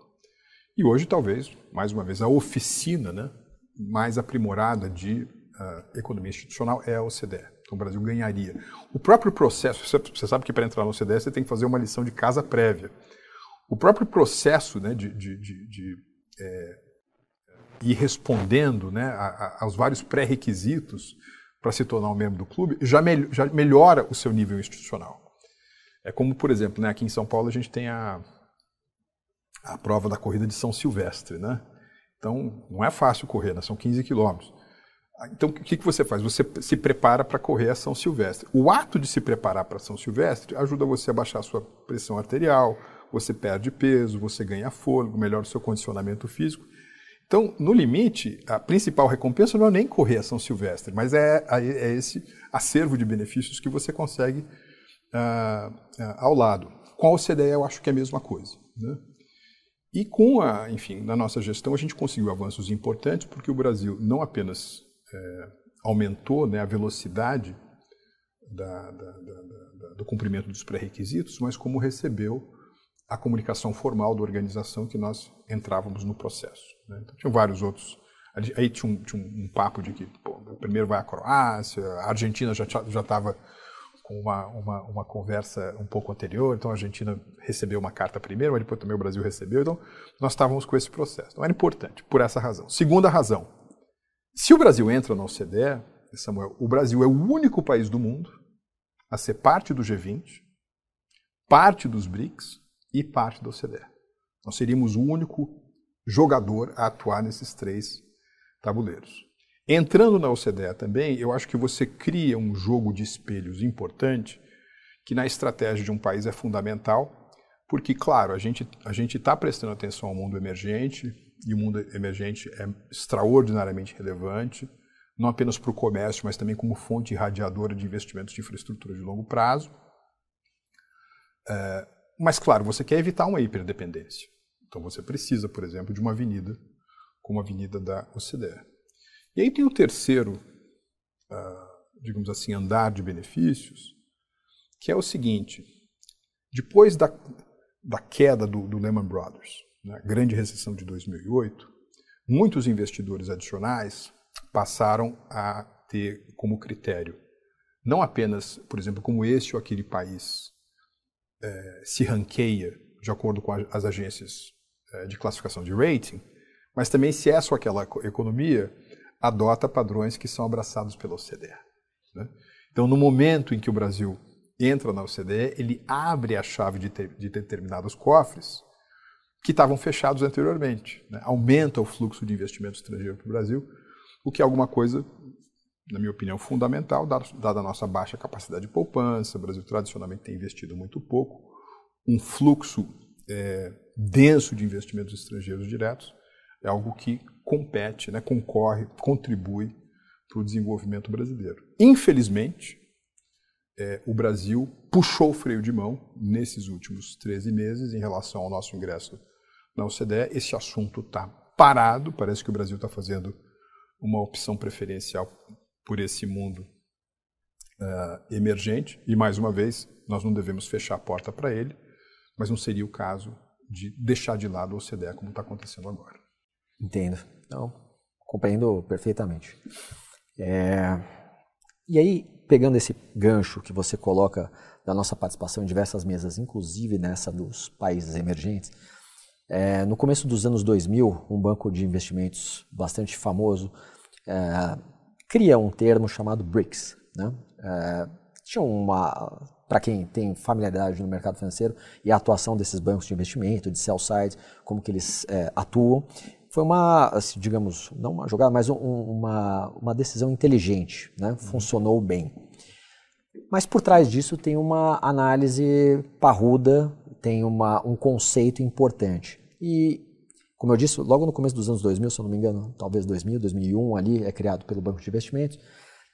E hoje, talvez, mais uma vez, a oficina né, mais aprimorada de uh, economia institucional é a OCDE. Então, o Brasil ganharia. O próprio processo, você sabe que para entrar na OCDE você tem que fazer uma lição de casa prévia. O próprio processo né, de, de, de, de é, ir respondendo né, a, a, aos vários pré-requisitos para se tornar um membro do clube já, já melhora o seu nível institucional. É como, por exemplo, né, aqui em São Paulo a gente tem a, a prova da corrida de São Silvestre, né? Então, não é fácil correr, né? são 15 quilômetros. Então, o que, que você faz? Você se prepara para correr a São Silvestre. O ato de se preparar para São Silvestre ajuda você a baixar a sua pressão arterial, você perde peso, você ganha fôlego, melhora o seu condicionamento físico. Então, no limite, a principal recompensa não é nem correr a São Silvestre, mas é, é esse acervo de benefícios que você consegue uh, uh, ao lado. Com a OCDE, eu acho que é a mesma coisa. Né? E com a, enfim, na nossa gestão a gente conseguiu avanços importantes porque o Brasil não apenas é, aumentou né, a velocidade da, da, do cumprimento dos pré-requisitos, mas como recebeu a comunicação formal da organização que nós entrávamos no processo. Né? Então, tinham vários outros. Aí tinha um, tinha um papo de que pô, primeiro vai a Croácia, a Argentina já estava com uma, uma, uma, conversa um pouco anterior, então a Argentina recebeu uma carta primeiro, mas depois também o Brasil recebeu, então nós estávamos com esse processo. Então era importante, por essa razão. Segunda razão, se o Brasil entra na OCDE, Samuel, o Brasil é o único país do mundo a ser parte do G20, parte dos BRICS e parte da OCDE. Nós seríamos o único jogador a atuar nesses três tabuleiros. Entrando na OCDE também, eu acho que você cria um jogo de espelhos importante, que na estratégia de um país é fundamental, porque, claro, a gente a está prestando atenção ao mundo emergente, e o mundo emergente é extraordinariamente relevante, não apenas para o comércio, mas também como fonte irradiadora de investimentos de infraestrutura de longo prazo. É, mas, claro, você quer evitar uma hiperdependência. Então, você precisa, por exemplo, de uma avenida como a Avenida da OCDE. E aí tem o terceiro, uh, digamos assim, andar de benefícios, que é o seguinte: depois da, da queda do, do Lehman Brothers, né, grande recessão de 2008, muitos investidores adicionais passaram a ter como critério não apenas, por exemplo, como este ou aquele país é, se ranqueia de acordo com as agências é, de classificação de rating, mas também se essa ou aquela economia adota padrões que são abraçados pela OCDE. Né? Então, no momento em que o Brasil entra na OCDE, ele abre a chave de, de determinados cofres que estavam fechados anteriormente. Né? Aumenta o fluxo de investimento estrangeiro para o Brasil, o que é alguma coisa, na minha opinião, fundamental, dada a nossa baixa capacidade de poupança. O Brasil tradicionalmente tem investido muito pouco. Um fluxo é, denso de investimentos estrangeiros diretos é algo que compete, né, concorre, contribui para o desenvolvimento brasileiro. Infelizmente, é, o Brasil puxou o freio de mão nesses últimos 13 meses em relação ao nosso ingresso na OCDE. Esse assunto está parado, parece que o Brasil está fazendo uma opção preferencial por esse mundo uh, emergente. E, mais uma vez, nós não devemos fechar a porta para ele, mas não seria o caso de deixar de lado a OCDE como está acontecendo agora. Entendo. Não, compreendo perfeitamente. É... E aí, pegando esse gancho que você coloca da nossa participação em diversas mesas, inclusive nessa dos países emergentes, é, no começo dos anos 2000, um banco de investimentos bastante famoso é, cria um termo chamado BRICS. Né? É, tinha uma, para quem tem familiaridade no mercado financeiro e a atuação desses bancos de investimento, de sell side, como que eles é, atuam, foi uma, assim, digamos, não uma jogada, mas um, uma, uma decisão inteligente, né? Uhum. funcionou bem. Mas por trás disso tem uma análise parruda, tem uma, um conceito importante. E, como eu disse, logo no começo dos anos 2000, se eu não me engano, talvez 2000, 2001, ali é criado pelo Banco de Investimentos.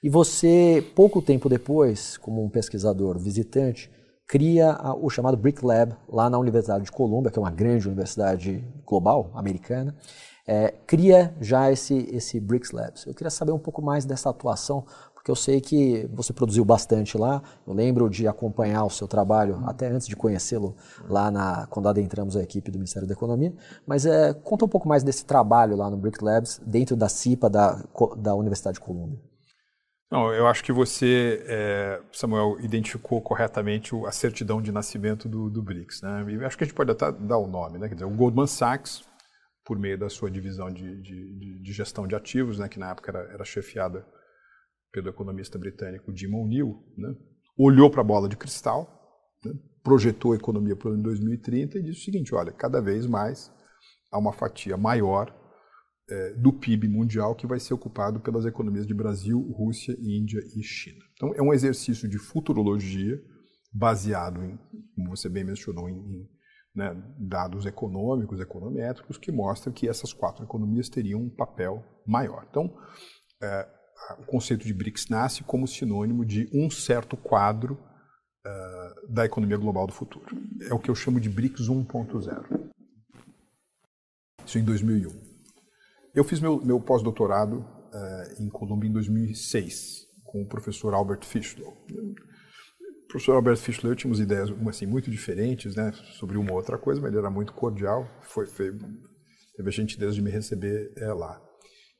E você, pouco tempo depois, como um pesquisador visitante, cria o chamado Brick Lab lá na Universidade de Colômbia, que é uma grande universidade global americana, é, cria já esse, esse BRICS Labs. Eu queria saber um pouco mais dessa atuação, porque eu sei que você produziu bastante lá. Eu lembro de acompanhar o seu trabalho, até antes de conhecê-lo, lá na, quando adentramos a equipe do Ministério da Economia. Mas é, conta um pouco mais desse trabalho lá no BRICS Labs, dentro da CIPA da, da Universidade de Colômbia. Não, eu acho que você, é, Samuel, identificou corretamente a certidão de nascimento do, do BRICS. Né? E acho que a gente pode até dar o nome, né? Quer dizer, o Goldman Sachs por meio da sua divisão de, de, de gestão de ativos, né, que na época era, era chefiada pelo economista britânico Jim O'Neill, né, olhou para a bola de cristal, né, projetou a economia para o ano 2030 e disse o seguinte: olha, cada vez mais há uma fatia maior é, do PIB mundial que vai ser ocupado pelas economias de Brasil, Rússia, Índia e China. Então, é um exercício de futurologia baseado em, como você bem mencionou, em, em né, dados econômicos, econométricos, que mostram que essas quatro economias teriam um papel maior. Então, é, o conceito de BRICS nasce como sinônimo de um certo quadro uh, da economia global do futuro. É o que eu chamo de BRICS 1.0. Isso em 2001. Eu fiz meu, meu pós-doutorado uh, em Colômbia em 2006, com o professor Albert Fischlow. professor Albert Fischler tínhamos ideias assim, muito diferentes né, sobre uma ou outra coisa, mas ele era muito cordial, foi, foi, teve a gentileza de me receber é, lá.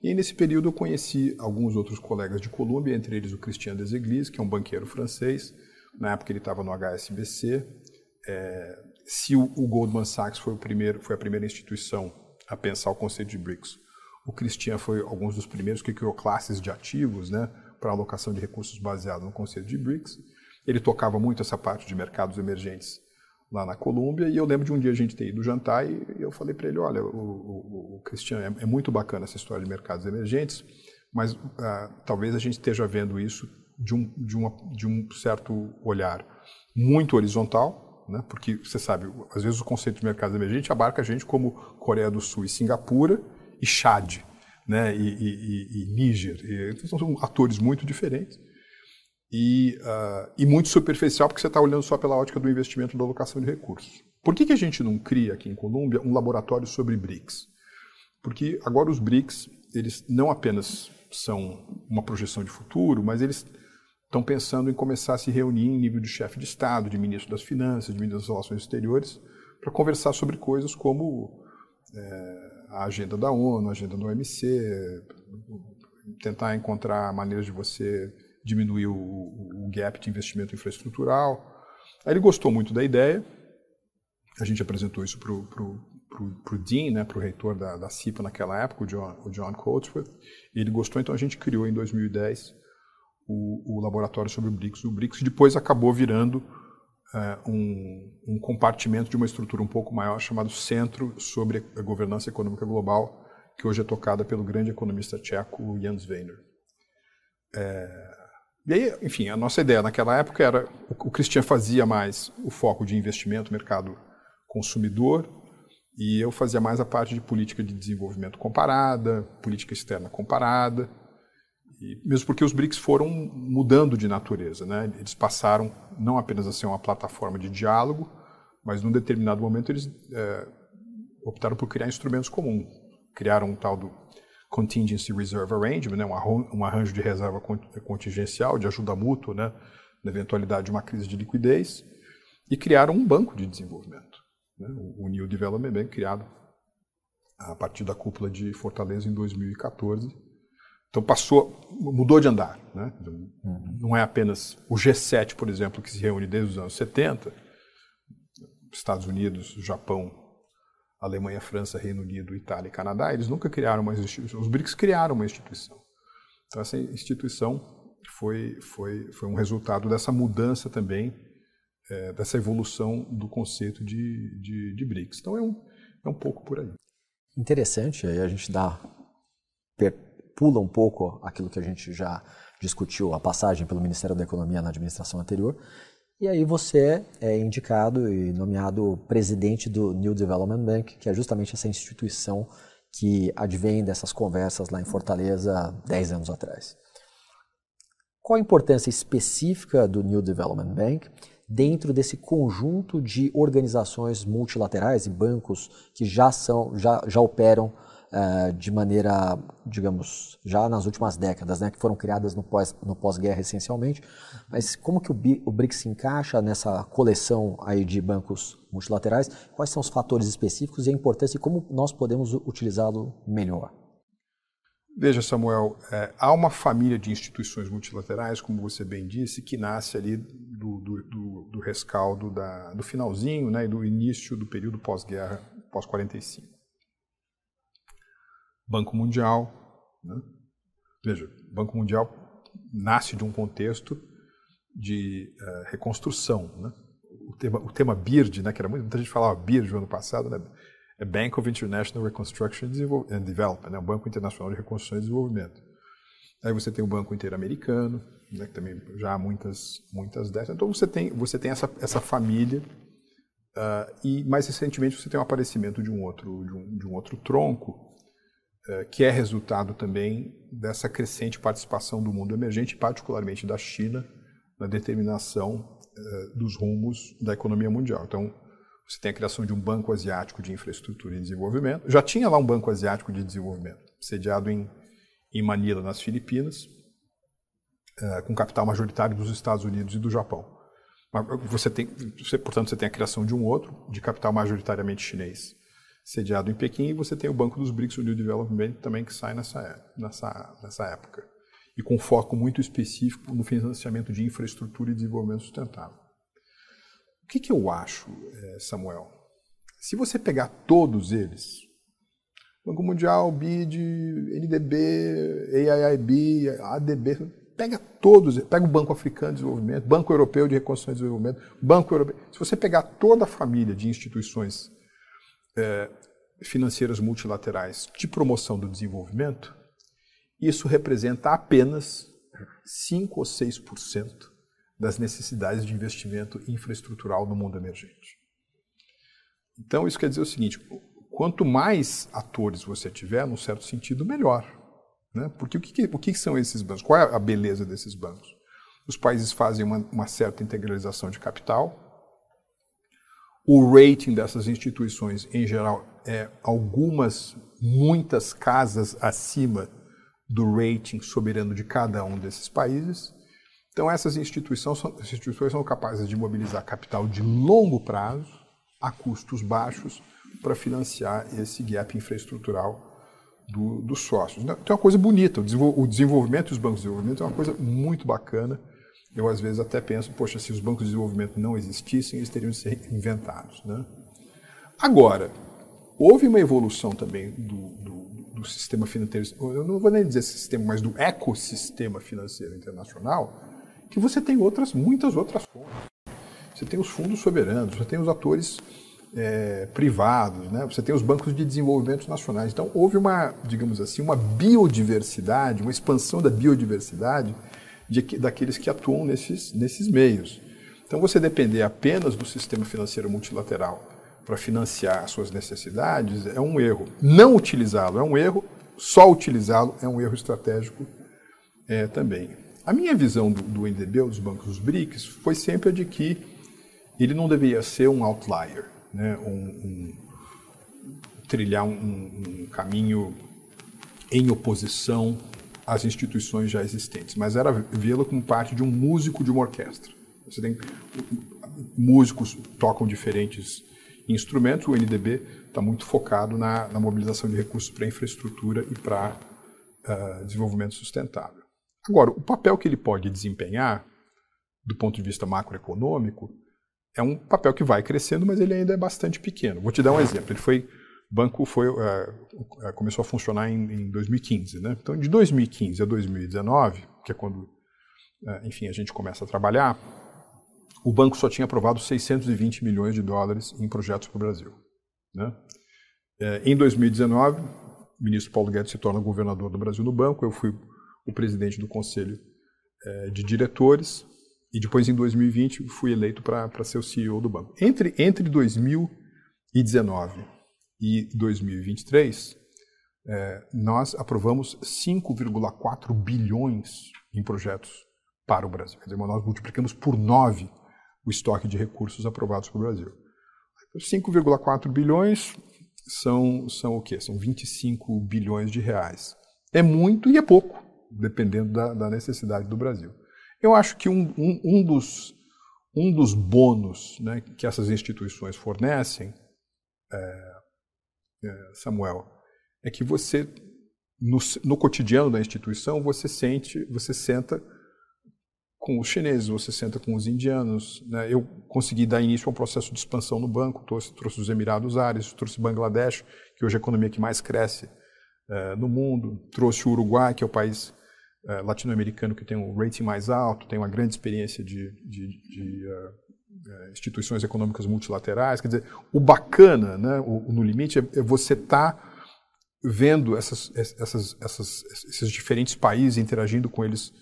E nesse período eu conheci alguns outros colegas de Colômbia, entre eles o Christian Deseglis, que é um banqueiro francês, na época ele estava no HSBC. É, se o, o, Goldman Sachs foi, o primeiro, foi a primeira instituição a pensar o conceito de BRICS, o Christian foi alguns dos primeiros que criou classes de ativos né, para alocação de recursos baseado no conceito de BRICS. Ele tocava muito essa parte de mercados emergentes lá na Colômbia e eu lembro de um dia a gente ter ido jantar e eu falei para ele, olha, o, o, o Cristiano, é, é, muito bacana essa história de mercados emergentes, mas uh, talvez a gente esteja vendo isso de um, de, uma, de um certo olhar muito horizontal, né? porque você sabe, às vezes o conceito de mercados emergentes abarca a gente como Coreia do Sul e Singapura e Chad, né? e, e, e, e Níger, e, são atores muito diferentes e, uh, e muito superficial porque você está olhando só pela ótica do investimento da alocação de recursos. Por que, que a gente não cria aqui em Colômbia um laboratório sobre BRICS? Porque agora os BRICS, eles não apenas são uma projeção de futuro, mas eles estão pensando em começar a se reunir em nível de chefe de Estado, de ministro das Finanças, de ministro das Relações Exteriores, para conversar sobre coisas como é, a agenda da ONU, a agenda do OMC, tentar encontrar maneiras de você diminuir o, o gap de investimento infraestrutural. Aí ele gostou muito da ideia, a gente apresentou isso para o Dean, né, para o reitor da, da CIPA naquela época, o John, o John Coatsworth, ele gostou, então a gente criou em 2010 o, o laboratório sobre o BRICS. O BRICS depois acabou virando é, um, um, compartimento de uma estrutura um pouco maior chamado Centro sobre a Governança Econômica Global, que hoje é tocada pelo grande economista tcheco Jens Weiner. É, e aí, enfim, a nossa ideia naquela época era o, Christian fazia mais o foco de investimento, mercado consumidor, e eu fazia mais a parte de política de desenvolvimento comparada, política externa comparada, e mesmo porque os BRICS foram mudando de natureza, né? Eles passaram não apenas a ser uma plataforma de diálogo, mas num determinado momento eles é, optaram por criar instrumentos comuns. Criaram um tal do Contingency Reserve Arrangement, né, um arranjo de reserva contingencial, de ajuda mútua, né, na eventualidade de uma crise de liquidez, e criaram um banco de desenvolvimento, né, o New Development Bank, criado a partir da cúpula de Fortaleza em 2014. Então passou, mudou de andar. Né? Uhum. Não é apenas o G7, por exemplo, que se reúne desde os anos 70, Estados Unidos, Japão, Alemanha, França, Reino Unido, Itália e Canadá, eles nunca criaram uma instituição. Os BRICS criaram uma instituição. Então, essa instituição foi, foi, foi um resultado dessa mudança também, é, dessa evolução do conceito de, de, de, BRICS. Então, é um, é um pouco por aí. Interessante, aí a gente dá, pula um pouco aquilo que a gente já discutiu, a passagem pelo Ministério da Economia na administração anterior, e aí você é indicado e nomeado presidente do New Development Bank, que é justamente essa instituição que advém dessas conversas lá em Fortaleza 10 anos atrás. Qual a importância específica do New Development Bank dentro desse conjunto de organizações multilaterais e bancos que já são já, já operam uh, de maneira, digamos, já nas últimas décadas, né, que foram criadas no pós no pós-guerra essencialmente. Mas como que o, o BRICS se encaixa nessa coleção aí de bancos multilaterais? Quais são os fatores específicos e a importância e como nós podemos utilizá-lo melhor? Veja, Samuel, é, há uma família de instituições multilaterais, como você bem disse, que nasce ali do, do, do, do rescaldo da, do finalzinho né, do início do período pós-guerra, pós-45. Banco Mundial. Né? Veja, o Banco Mundial nasce de um contexto de uh, reconstrução. Né? O, tema, o tema BIRD, né, que era muito, muita gente falava BIRD no ano passado, né? é Bank of International Reconstruction and Development, né? o Banco Internacional de Reconstrução e Desenvolvimento. Aí você tem o Banco Interamericano, né, que também já há muitas, muitas dessas. Então você tem, você tem essa, essa família uh, e mais recentemente você tem o aparecimento de um outro, de um, de um outro tronco que é resultado também dessa crescente participação do mundo emergente, particularmente da China, na determinação eh, dos rumos da economia mundial. Então, você tem a criação de um Banco Asiático de Infraestrutura e Desenvolvimento. Já tinha lá um Banco Asiático de Desenvolvimento, sediado em, em Manila, nas Filipinas, eh, com capital majoritário dos Estados Unidos e do Japão. Você tem, você, portanto, você tem a criação de um outro, de capital majoritariamente chinês, sediado em Pequim, e você tem o Banco dos BRICS, o New Development também que sai nessa, nessa, nessa época. E com foco muito específico no financiamento de infraestrutura e desenvolvimento sustentável. O que, que eu acho, eh, Samuel? Se você pegar todos eles, Banco Mundial, BID, NDB, AIIB, ADB, Pega todos, pega o Banco Africano de Desenvolvimento, Banco Europeu de Reconstrução e Desenvolvimento, Banco Europeu. Se você pegar toda a família de instituições é, financeiras multilaterais de promoção do desenvolvimento, isso representa apenas 5 ou 6% das necessidades de investimento infraestrutural no mundo emergente. Então, isso quer dizer o seguinte: quanto mais atores você tiver, num certo sentido, melhor. Né? Porque o que, o que são esses bancos? Qual é a beleza desses bancos? Os países fazem uma, uma certa integralização de capital. O rating dessas instituições, em geral, é algumas, muitas casas acima do rating soberano de cada um desses países. Então, essas instituições são, instituições são capazes de mobilizar capital de longo prazo, a custos baixos, para financiar esse gap infraestrutural do, dos sócios. Então é uma coisa bonita, o desenvolvimento dos bancos de desenvolvimento é uma coisa muito bacana. Eu às vezes até penso, poxa, se os bancos de desenvolvimento não existissem, eles teriam de ser inventados. Né? Agora, houve uma evolução também do, do, do, sistema financeiro, eu não vou nem dizer sistema, mas do ecossistema financeiro internacional, que você tem outras, muitas outras fontes. Você tem os fundos soberanos, você tem os atores é, privados, né? você tem os bancos de desenvolvimento nacionais. Então, houve uma, digamos assim, uma biodiversidade, uma expansão da biodiversidade de, daqueles que atuam nesses, nesses meios. Então, você depender apenas do sistema financeiro multilateral para financiar as suas necessidades é um erro. Não utilizá-lo é um erro, só utilizá-lo é um erro estratégico é, também. A minha visão do, do NDB, dos bancos dos BRICS, foi sempre a de que ele não deveria ser um outlier né, um, um, trilhar um, um caminho em oposição às instituições já existentes, mas era vê-la como parte de um músico de uma orquestra. Você tem músicos tocam diferentes instrumentos, o NDB está muito focado na, na, mobilização de recursos para infraestrutura e para uh, desenvolvimento sustentável. Agora, o papel que ele pode desempenhar, do ponto de vista macroeconômico, é um papel que vai crescendo, mas ele ainda é bastante pequeno. Vou te dar um exemplo. Ele foi, o banco foi, uh, começou a funcionar em, em 2015. Né? Então, de 2015 a 2019, que é quando, uh, enfim, a gente começa a trabalhar, o banco só tinha aprovado 620 milhões de dólares em projetos para o Brasil. Né? Em 2019, o ministro Paulo Guedes se torna governador do Brasil no banco, eu fui o presidente do conselho de diretores, e depois, em 2020, fui eleito para ser o CEO do banco. Entre, entre 2019 e 2023, é, nós aprovamos 5,4 bilhões em projetos para o Brasil. Quer dizer, nós multiplicamos por 9 o estoque de recursos aprovados para o Brasil. 5,4 bilhões são, são o quê? São 25 bilhões de reais. É muito e é pouco, dependendo da, da necessidade do Brasil. Eu acho que um, um, um dos, um dos bônus né, que essas instituições fornecem, é, Samuel, é que você, no, no, cotidiano da instituição, você sente, você senta com os chineses, você senta com os indianos. Né? Eu consegui dar início a um processo de expansão no banco, trouxe, trouxe os Emirados Árabes, trouxe Bangladesh, que hoje é a economia que mais cresce é, no mundo, trouxe o Uruguai, que é o país é, latino-americano que tem um rating mais alto, tem uma grande experiência de, de, de uh, instituições econômicas multilaterais. Quer dizer, o bacana, né, o, o no limite, é, é você estar tá vendo essas, essas, essas, esses diferentes países, interagindo com eles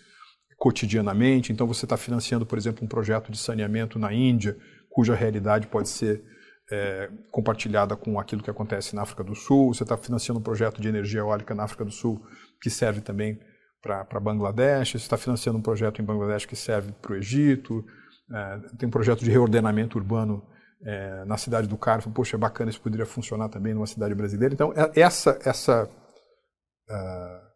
cotidianamente. Então, você está financiando, por exemplo, um projeto de saneamento na Índia, cuja realidade pode ser é, compartilhada com aquilo que acontece na África do Sul. Você está financiando um projeto de energia eólica na África do Sul, que serve também para Bangladesh, você está financiando um projeto em Bangladesh que serve para o Egito, é, tem um projeto de reordenamento urbano é, na cidade do Cairo, poxa, é bacana, isso poderia funcionar também numa cidade brasileira. Então, é, essa, essa uh,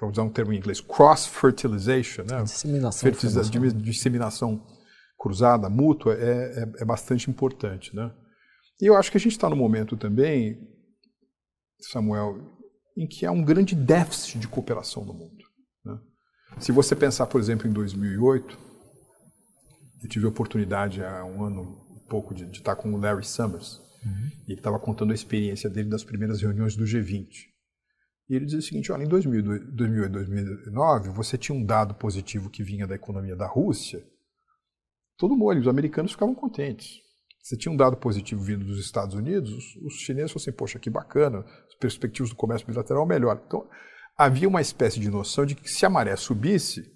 para usar um termo em inglês, cross-fertilization, né? disseminação, disseminação cruzada, mútua, é, é, é bastante importante. Né? E eu acho que a gente está no momento também, Samuel, em que há um grande déficit de cooperação no mundo. Né? Se você pensar, por exemplo, em 2008, eu tive a oportunidade há um ano e pouco de, de estar com o Larry Summers, uhum. e ele estava contando a experiência dele das primeiras reuniões do G20. E ele dizia o seguinte: olha, em 2008 2009, você tinha um dado positivo que vinha da economia da Rússia, todo mundo, os americanos ficavam contentes. Você tinha um dado positivo vindo dos Estados Unidos, os, os chineses falaram assim: poxa, que bacana, as perspectivas do comércio bilateral melhor. Então, havia uma espécie de noção de que se a maré subisse,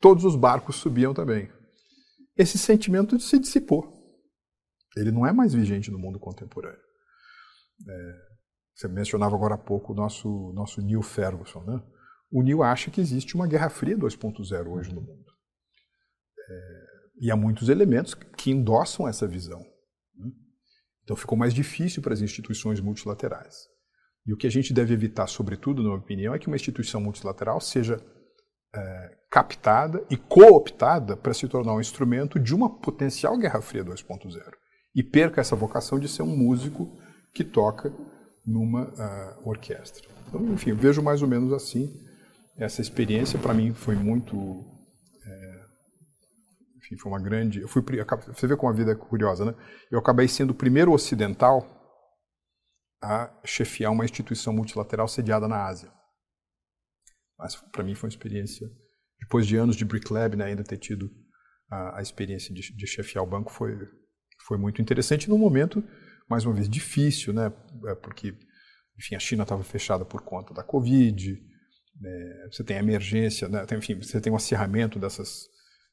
todos os barcos subiam também. Esse sentimento se dissipou. Ele não é mais vigente no mundo contemporâneo. É, você mencionava agora há pouco o nosso, nosso Neil Ferguson. Né? O Neil acha que existe uma Guerra Fria 2.0 hoje no mundo. É, e há muitos elementos que endossam essa visão. Né? Então ficou mais difícil para as instituições multilaterais. E o que a gente deve evitar, sobretudo, na minha opinião, é que uma instituição multilateral seja é, captada e cooptada para se tornar um instrumento de uma potencial Guerra Fria 2.0 e perca essa vocação de ser um músico que toca numa uh, orquestra. Então, enfim, vejo mais ou menos assim. Essa experiência para mim foi muito, é, enfim, foi uma grande. Eu fui, você vê como a vida é curiosa, né? Eu acabei sendo o primeiro ocidental a chefiar uma instituição multilateral sediada na Ásia. Mas para mim foi uma experiência, depois de anos de Brick Lab, né, ainda ter tido a, a experiência de, de chefiar o banco foi foi muito interessante no momento mais uma vez, difícil, né? É, porque, enfim, a China estava fechada por conta da Covid, né? você tem emergência, né? enfim, você tem um acirramento dessas,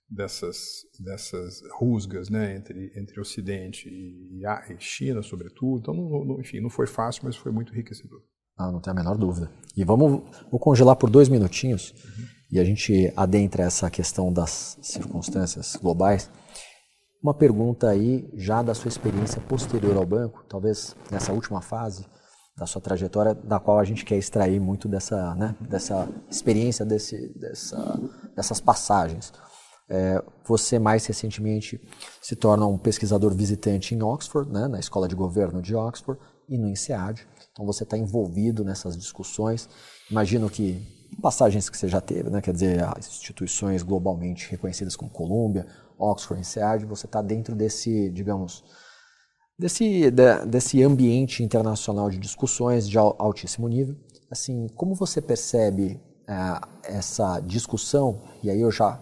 dessas, dessas rusgas né? entre, entre Ocidente e, e China, sobretudo. Então, não, não, enfim, não foi fácil, mas foi muito enriquecedor. Ah, não tem a menor dúvida. E vamos vou congelar por dois minutinhos uhum. e a gente adentra essa questão das circunstâncias globais. Uma pergunta aí, já da sua experiência posterior ao banco, talvez nessa última fase da sua trajetória, da qual a gente quer extrair muito dessa, né, dessa experiência, desse, dessa, dessas passagens. É, você, mais recentemente, se torna um pesquisador visitante em Oxford, né, na Escola de Governo de Oxford e no INSEAD. Então, você está envolvido nessas discussões. Imagino que passagens que você já teve, né, quer dizer, instituições globalmente reconhecidas como Columbia, Oxford, INSEAD, você está dentro desse, digamos, desse, de, desse ambiente internacional de discussões de altíssimo nível. Assim, como você percebe é, essa discussão, e aí eu já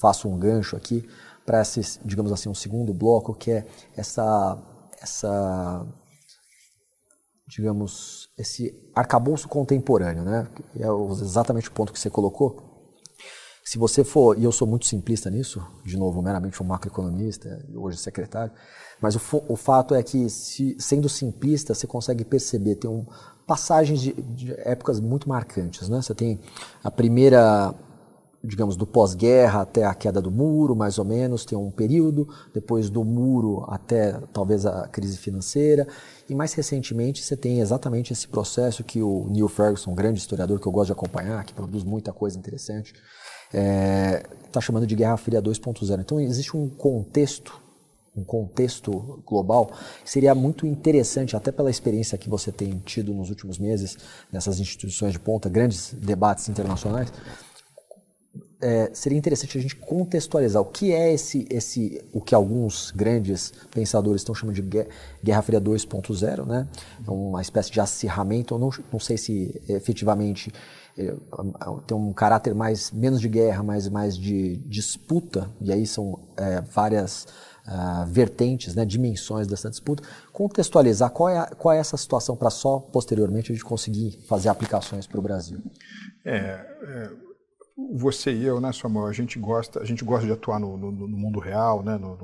faço um gancho aqui para esse, digamos assim, um segundo bloco, que é essa, essa digamos, esse arcabouço contemporâneo, né? É exatamente o ponto que você colocou. Se você for, e eu sou muito simplista nisso, de novo, meramente um macroeconomista, hoje secretário, mas o, o fato é que, se, sendo simplista, você consegue perceber, tem um, passagens de, de épocas muito marcantes. Né? Você tem a primeira digamos, do pós-guerra até a queda do muro, mais ou menos, tem um período, depois do muro até talvez a crise financeira, e mais recentemente você tem exatamente esse processo que o Neil Ferguson, um grande historiador que eu gosto de acompanhar, que produz muita coisa interessante, está é, tá chamando de Guerra Fria 2.0. Então existe um contexto, um contexto global, seria muito interessante, até pela experiência que você tem tido nos últimos meses nessas instituições de ponta, grandes debates internacionais, é, seria interessante a gente contextualizar o que é esse, esse o que alguns grandes pensadores estão chamando de Guerra Fria 2.0, né? É uma espécie de acirramento, eu não, não sei se efetivamente é, tem um caráter mais menos de guerra, mas mais de disputa, e aí são é, várias uh, vertentes, né, dimensões dessa disputa, contextualizar qual é, qual é essa situação para só posteriormente a gente conseguir fazer aplicações para o Brasil. É, é, você e eu, né, Samuel, a gente gosta, a gente gosta de atuar no, no, no mundo real, né, no,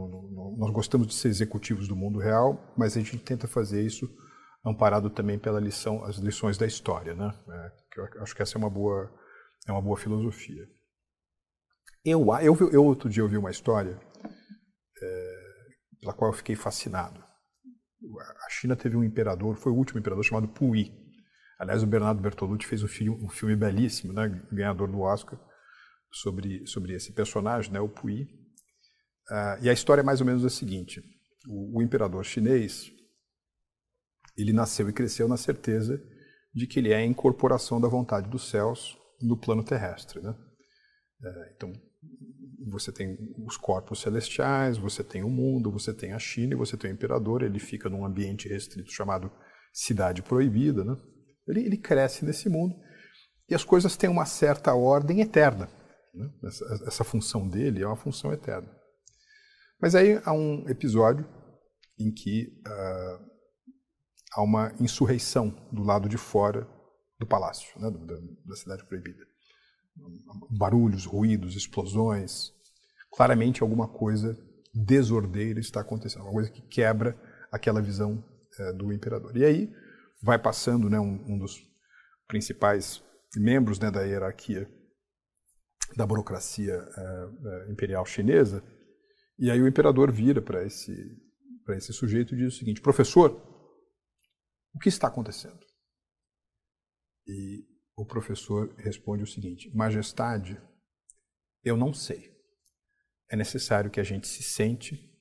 nós gostamos de ser executivos do mundo real, mas a gente tenta fazer isso amparado também pela lição, as lições da história, né? É, eu acho que essa é uma boa, é uma boa filosofia. Eu, eu, eu outro dia ouvi uma história é, pela qual eu fiquei fascinado. A China teve um imperador, foi o último imperador chamado Puyi. Aliás, o Bernardo Bertolucci fez um filme, um filme belíssimo, né, ganhador do Oscar, sobre, sobre esse personagem, né, o Puyi. Uh, e a história é mais ou menos a seguinte: o, o, imperador chinês ele nasceu e cresceu na certeza de que ele é a incorporação da vontade dos céus no plano terrestre. Né? Uh, então, você tem os corpos celestiais, você tem o mundo, você tem a China e você tem o imperador. Ele fica num ambiente restrito chamado cidade proibida. Né? Ele, ele cresce nesse mundo e as coisas têm uma certa ordem eterna. Né? Essa, essa função dele é uma função eterna. Mas aí há um episódio em que uh, há uma insurreição do lado de fora do palácio, né, da, da, cidade proibida. Barulhos, ruídos, explosões. Claramente alguma coisa desordeira está acontecendo, uma coisa que quebra aquela visão uh, do imperador. E aí vai passando né, um, um dos principais membros né, da hierarquia da burocracia uh, imperial chinesa, e aí o imperador vira para esse, esse sujeito e diz o seguinte: professor, o que está acontecendo? E o professor responde o seguinte: Majestade, eu não sei. É necessário que a gente se sente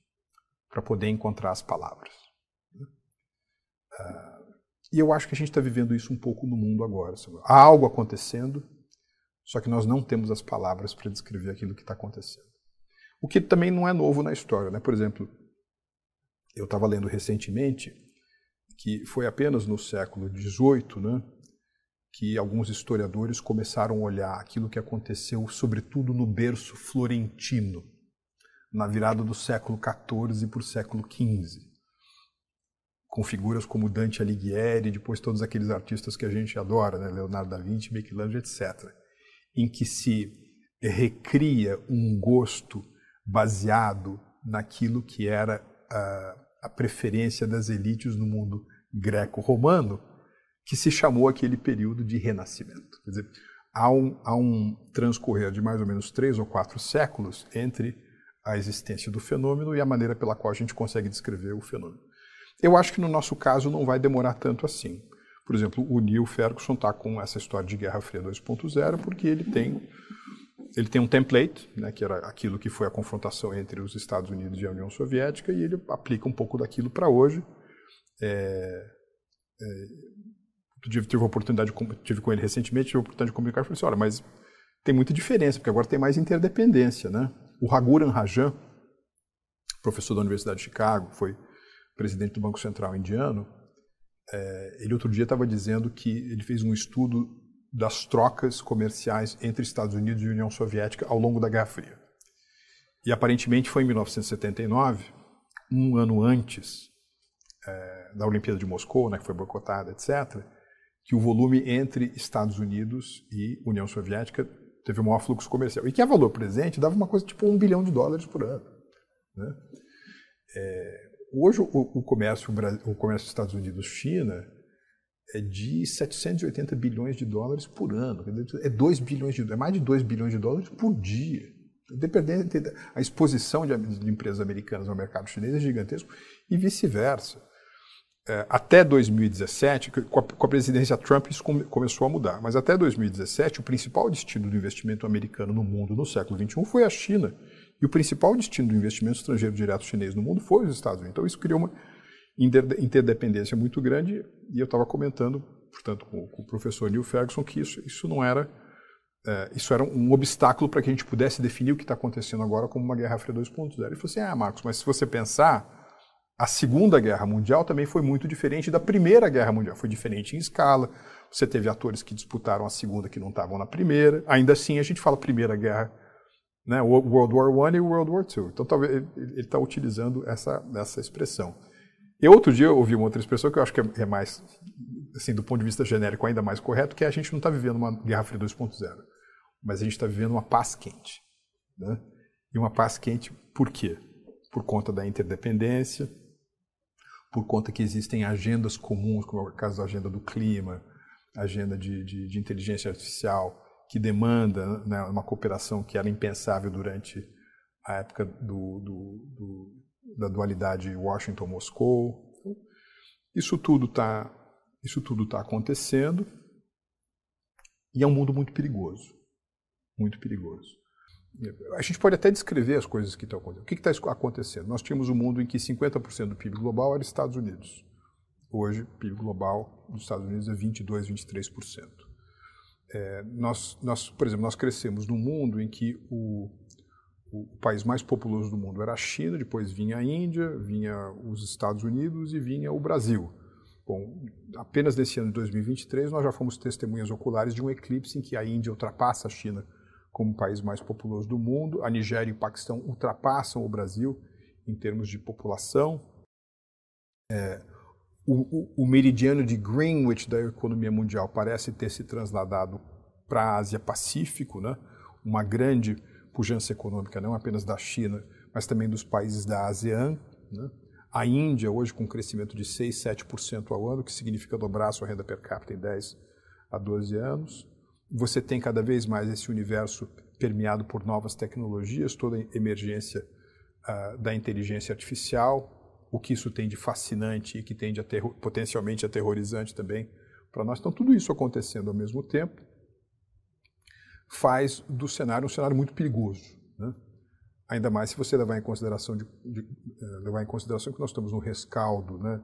para poder encontrar as palavras. Uh, e eu acho que a gente está vivendo isso um pouco no mundo agora. Há algo acontecendo, só que nós não temos as palavras para descrever aquilo que está acontecendo. O que também não é novo na história. Né? Por exemplo, eu estava lendo recentemente que foi apenas no século XVIII né, que alguns historiadores começaram a olhar aquilo que aconteceu, sobretudo no berço florentino, na virada do século XIV para o século XV, com figuras como Dante Alighieri, depois todos aqueles artistas que a gente adora, né, Leonardo da Vinci, Michelangelo, etc., em que se recria um gosto baseado naquilo que era a, a preferência das elites no mundo greco-romano, que se chamou aquele período de renascimento. Quer dizer, há um, há um transcorrer de mais ou menos três ou quatro séculos entre a existência do fenômeno e a maneira pela qual a gente consegue descrever o fenômeno. Eu acho que no nosso caso não vai demorar tanto assim. Por exemplo, o Neil Ferguson está com essa história de Guerra Fria 2.0 porque ele tem ele tem um template, né, que era aquilo que foi a confrontação entre os Estados Unidos e a União Soviética, e ele aplica um pouco daquilo para hoje. É, é, tive, tive a oportunidade, de, tive com ele recentemente, tive a oportunidade de comunicar, e falei assim, olha, mas tem muita diferença, porque agora tem mais interdependência, né? O Raghuram Rajan, professor da Universidade de Chicago, foi presidente do Banco Central indiano, é, ele outro dia estava dizendo que ele fez um estudo das trocas comerciais entre Estados Unidos e União Soviética ao longo da Guerra Fria. E aparentemente foi em 1979, um ano antes é, da Olimpíada de Moscou, né, que foi boicotada, etc., que o volume entre Estados Unidos e União Soviética teve o maior fluxo comercial. E que a valor presente dava uma coisa tipo um bilhão de dólares por ano. Né? É, hoje o, o, comércio, o comércio Estados Unidos-China é de 780 bilhões de dólares por ano. É 2 bilhões de é mais de 2 bilhões de dólares por dia. Dependendo a exposição de, de empresas americanas ao mercado chinês é gigantesco e vice-versa. É, até 2017, com a, com a, presidência Trump isso come, começou a mudar, mas até 2017 o principal destino do investimento americano no mundo no século XXI foi a China e o principal destino do investimento estrangeiro direto chinês no mundo foi os Estados Unidos. Então isso criou uma interdependência muito grande, e eu estava comentando, portanto, com, com, o professor Neil Ferguson, que isso, isso não era, é, isso era um obstáculo para que a gente pudesse definir o que está acontecendo agora como uma Guerra Fria 2.0. Ele falou assim, ah, Marcos, mas se você pensar, a Segunda Guerra Mundial também foi muito diferente da Primeira Guerra Mundial, foi diferente em escala, você teve atores que disputaram a Segunda que não estavam na Primeira, ainda assim a gente fala Primeira Guerra né, World War I e World War II. Então, talvez ele está utilizando essa, essa expressão. E outro dia eu ouvi uma outra expressão que eu acho que é, é mais, assim, do ponto de vista genérico, ainda mais correto, que é a gente não está vivendo uma Guerra Fria 2.0, mas a gente está vivendo uma paz quente. Né? E uma paz quente por quê? Por conta da interdependência, por conta que existem agendas comuns, como é o caso da agenda do clima, agenda de, de, de inteligência artificial, que demanda né, uma cooperação que era impensável durante a época do, do, do da dualidade Washington-Moscou. Isso tudo está isso tudo tá acontecendo e é um mundo muito perigoso, muito perigoso. a gente pode até descrever as coisas que estão acontecendo. O que está acontecendo? Nós tínhamos um mundo em que 50% do PIB global era Estados Unidos. Hoje, o PIB global dos Estados Unidos é 22, 23%. É, nós, nós, por exemplo, nós crescemos num mundo em que o, o país mais populoso do mundo era a China, depois vinha a Índia, vinha os Estados Unidos e vinha o Brasil. Bom, apenas nesse ano de 2023 nós já fomos testemunhas oculares de um eclipse em que a Índia ultrapassa a China como o país mais populoso do mundo, a Nigéria e o Paquistão ultrapassam o Brasil em termos de população. É, o, o, o, meridiano de Greenwich da economia mundial parece ter se trasladado para a Ásia-Pacífico, né? uma grande pujança econômica não apenas da China, mas também dos países da ASEAN. Né? A Índia, hoje, com um crescimento de 6, 7% ao ano, que significa dobrar sua renda per capita em 10 a 12 anos. Você tem cada vez mais esse universo permeado por novas tecnologias, toda a emergência uh, da inteligência artificial, o que isso tem de fascinante e que tem de potencialmente aterrorizante também para nós. Então, tudo isso acontecendo ao mesmo tempo faz do cenário um cenário muito perigoso. Né? Ainda mais se você levar em consideração, de, de, uh, levar em consideração que nós estamos no rescaldo né,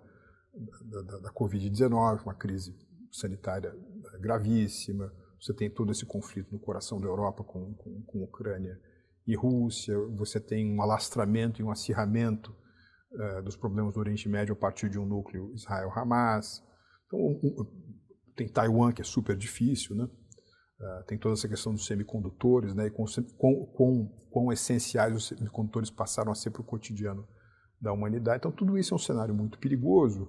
da, da, da Covid-19, uma crise sanitária gravíssima, você tem todo esse conflito no coração da Europa com, com, com Ucrânia e Rússia, você tem um alastramento e um acirramento uh, dos problemas do Oriente Médio a partir de um núcleo Israel-Hamas. Então, um, tem Taiwan, que é super difícil, né? Uh, tem toda essa questão dos semicondutores, né, e com, essenciais os semicondutores passaram a ser para o cotidiano da humanidade. Então, tudo isso é um cenário muito perigoso,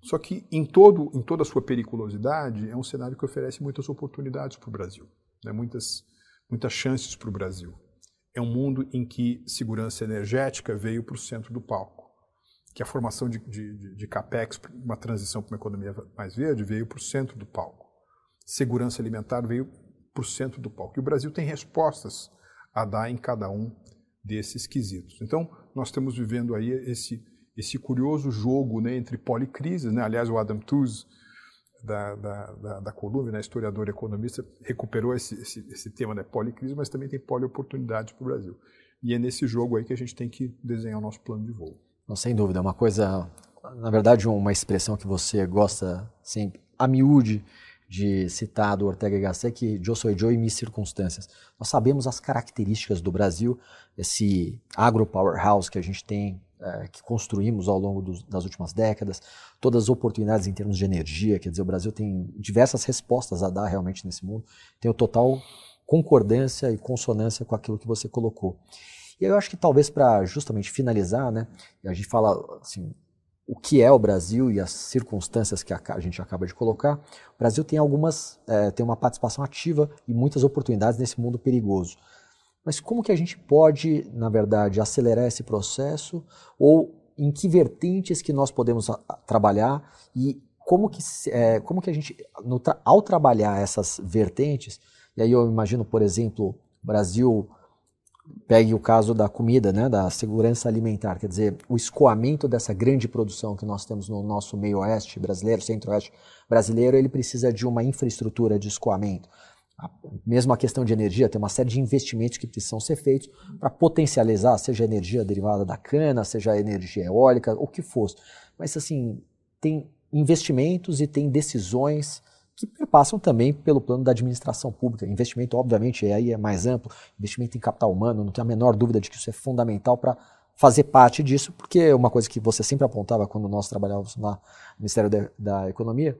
só que, em, todo, em toda a sua periculosidade, é um cenário que oferece muitas oportunidades para o Brasil, né, muitas, muitas chances para o Brasil. É um mundo em que segurança energética veio para o centro do palco, que a formação de, de, de CAPEX, uma transição para uma economia mais verde, veio para o centro do palco. Segurança alimentar veio para o centro do palco. E o Brasil tem respostas a dar em cada um desses quesitos. Então, nós estamos vivendo aí esse, esse curioso jogo né, entre policrises. Né? Aliás, o Adam Tooze, da, da, da, da Colômbia, né, historiador e economista, recuperou esse, esse, esse tema, né, policrise, mas também tem polioportunidades para o Brasil. E é nesse jogo aí que a gente tem que desenhar o nosso plano de voo. Não, sem dúvida, é uma coisa, na verdade, uma expressão que você gosta sempre, a miúde, de citar do Ortega y Gasset que eu sou eu e minhas circunstâncias. Nós sabemos as características do Brasil, esse agro powerhouse que a gente tem, é, que construímos ao longo dos, das últimas décadas, todas as oportunidades em termos de energia, quer dizer, o Brasil tem diversas respostas a dar realmente nesse mundo. Tenho total concordância e consonância com aquilo que você colocou. E eu acho que talvez para justamente finalizar, né, a gente fala assim, o que é o Brasil e as circunstâncias que a gente acaba de colocar, o Brasil tem algumas, é, tem uma participação ativa e muitas oportunidades nesse mundo perigoso. Mas como que a gente pode, na verdade, acelerar esse processo ou em que vertentes que nós podemos trabalhar e como que, é, como que a gente, no, ao trabalhar essas vertentes, e aí eu imagino, por exemplo, o Brasil pegue o caso da comida, né, da segurança alimentar, quer dizer, o escoamento dessa grande produção que nós temos no nosso meio oeste brasileiro, centro-oeste brasileiro, ele precisa de uma infraestrutura de escoamento. Mesmo a questão de energia, tem uma série de investimentos que precisam ser feitos para potencializar, seja energia derivada da cana, seja energia eólica, o que fosse. Mas, assim, tem investimentos e tem decisões que perpassam também pelo plano da administração pública. Investimento, obviamente, aí é mais amplo, investimento em capital humano, não tenho a menor dúvida de que isso é fundamental para fazer parte disso, porque é uma coisa que você sempre apontava quando nós trabalhávamos no Ministério da, da Economia,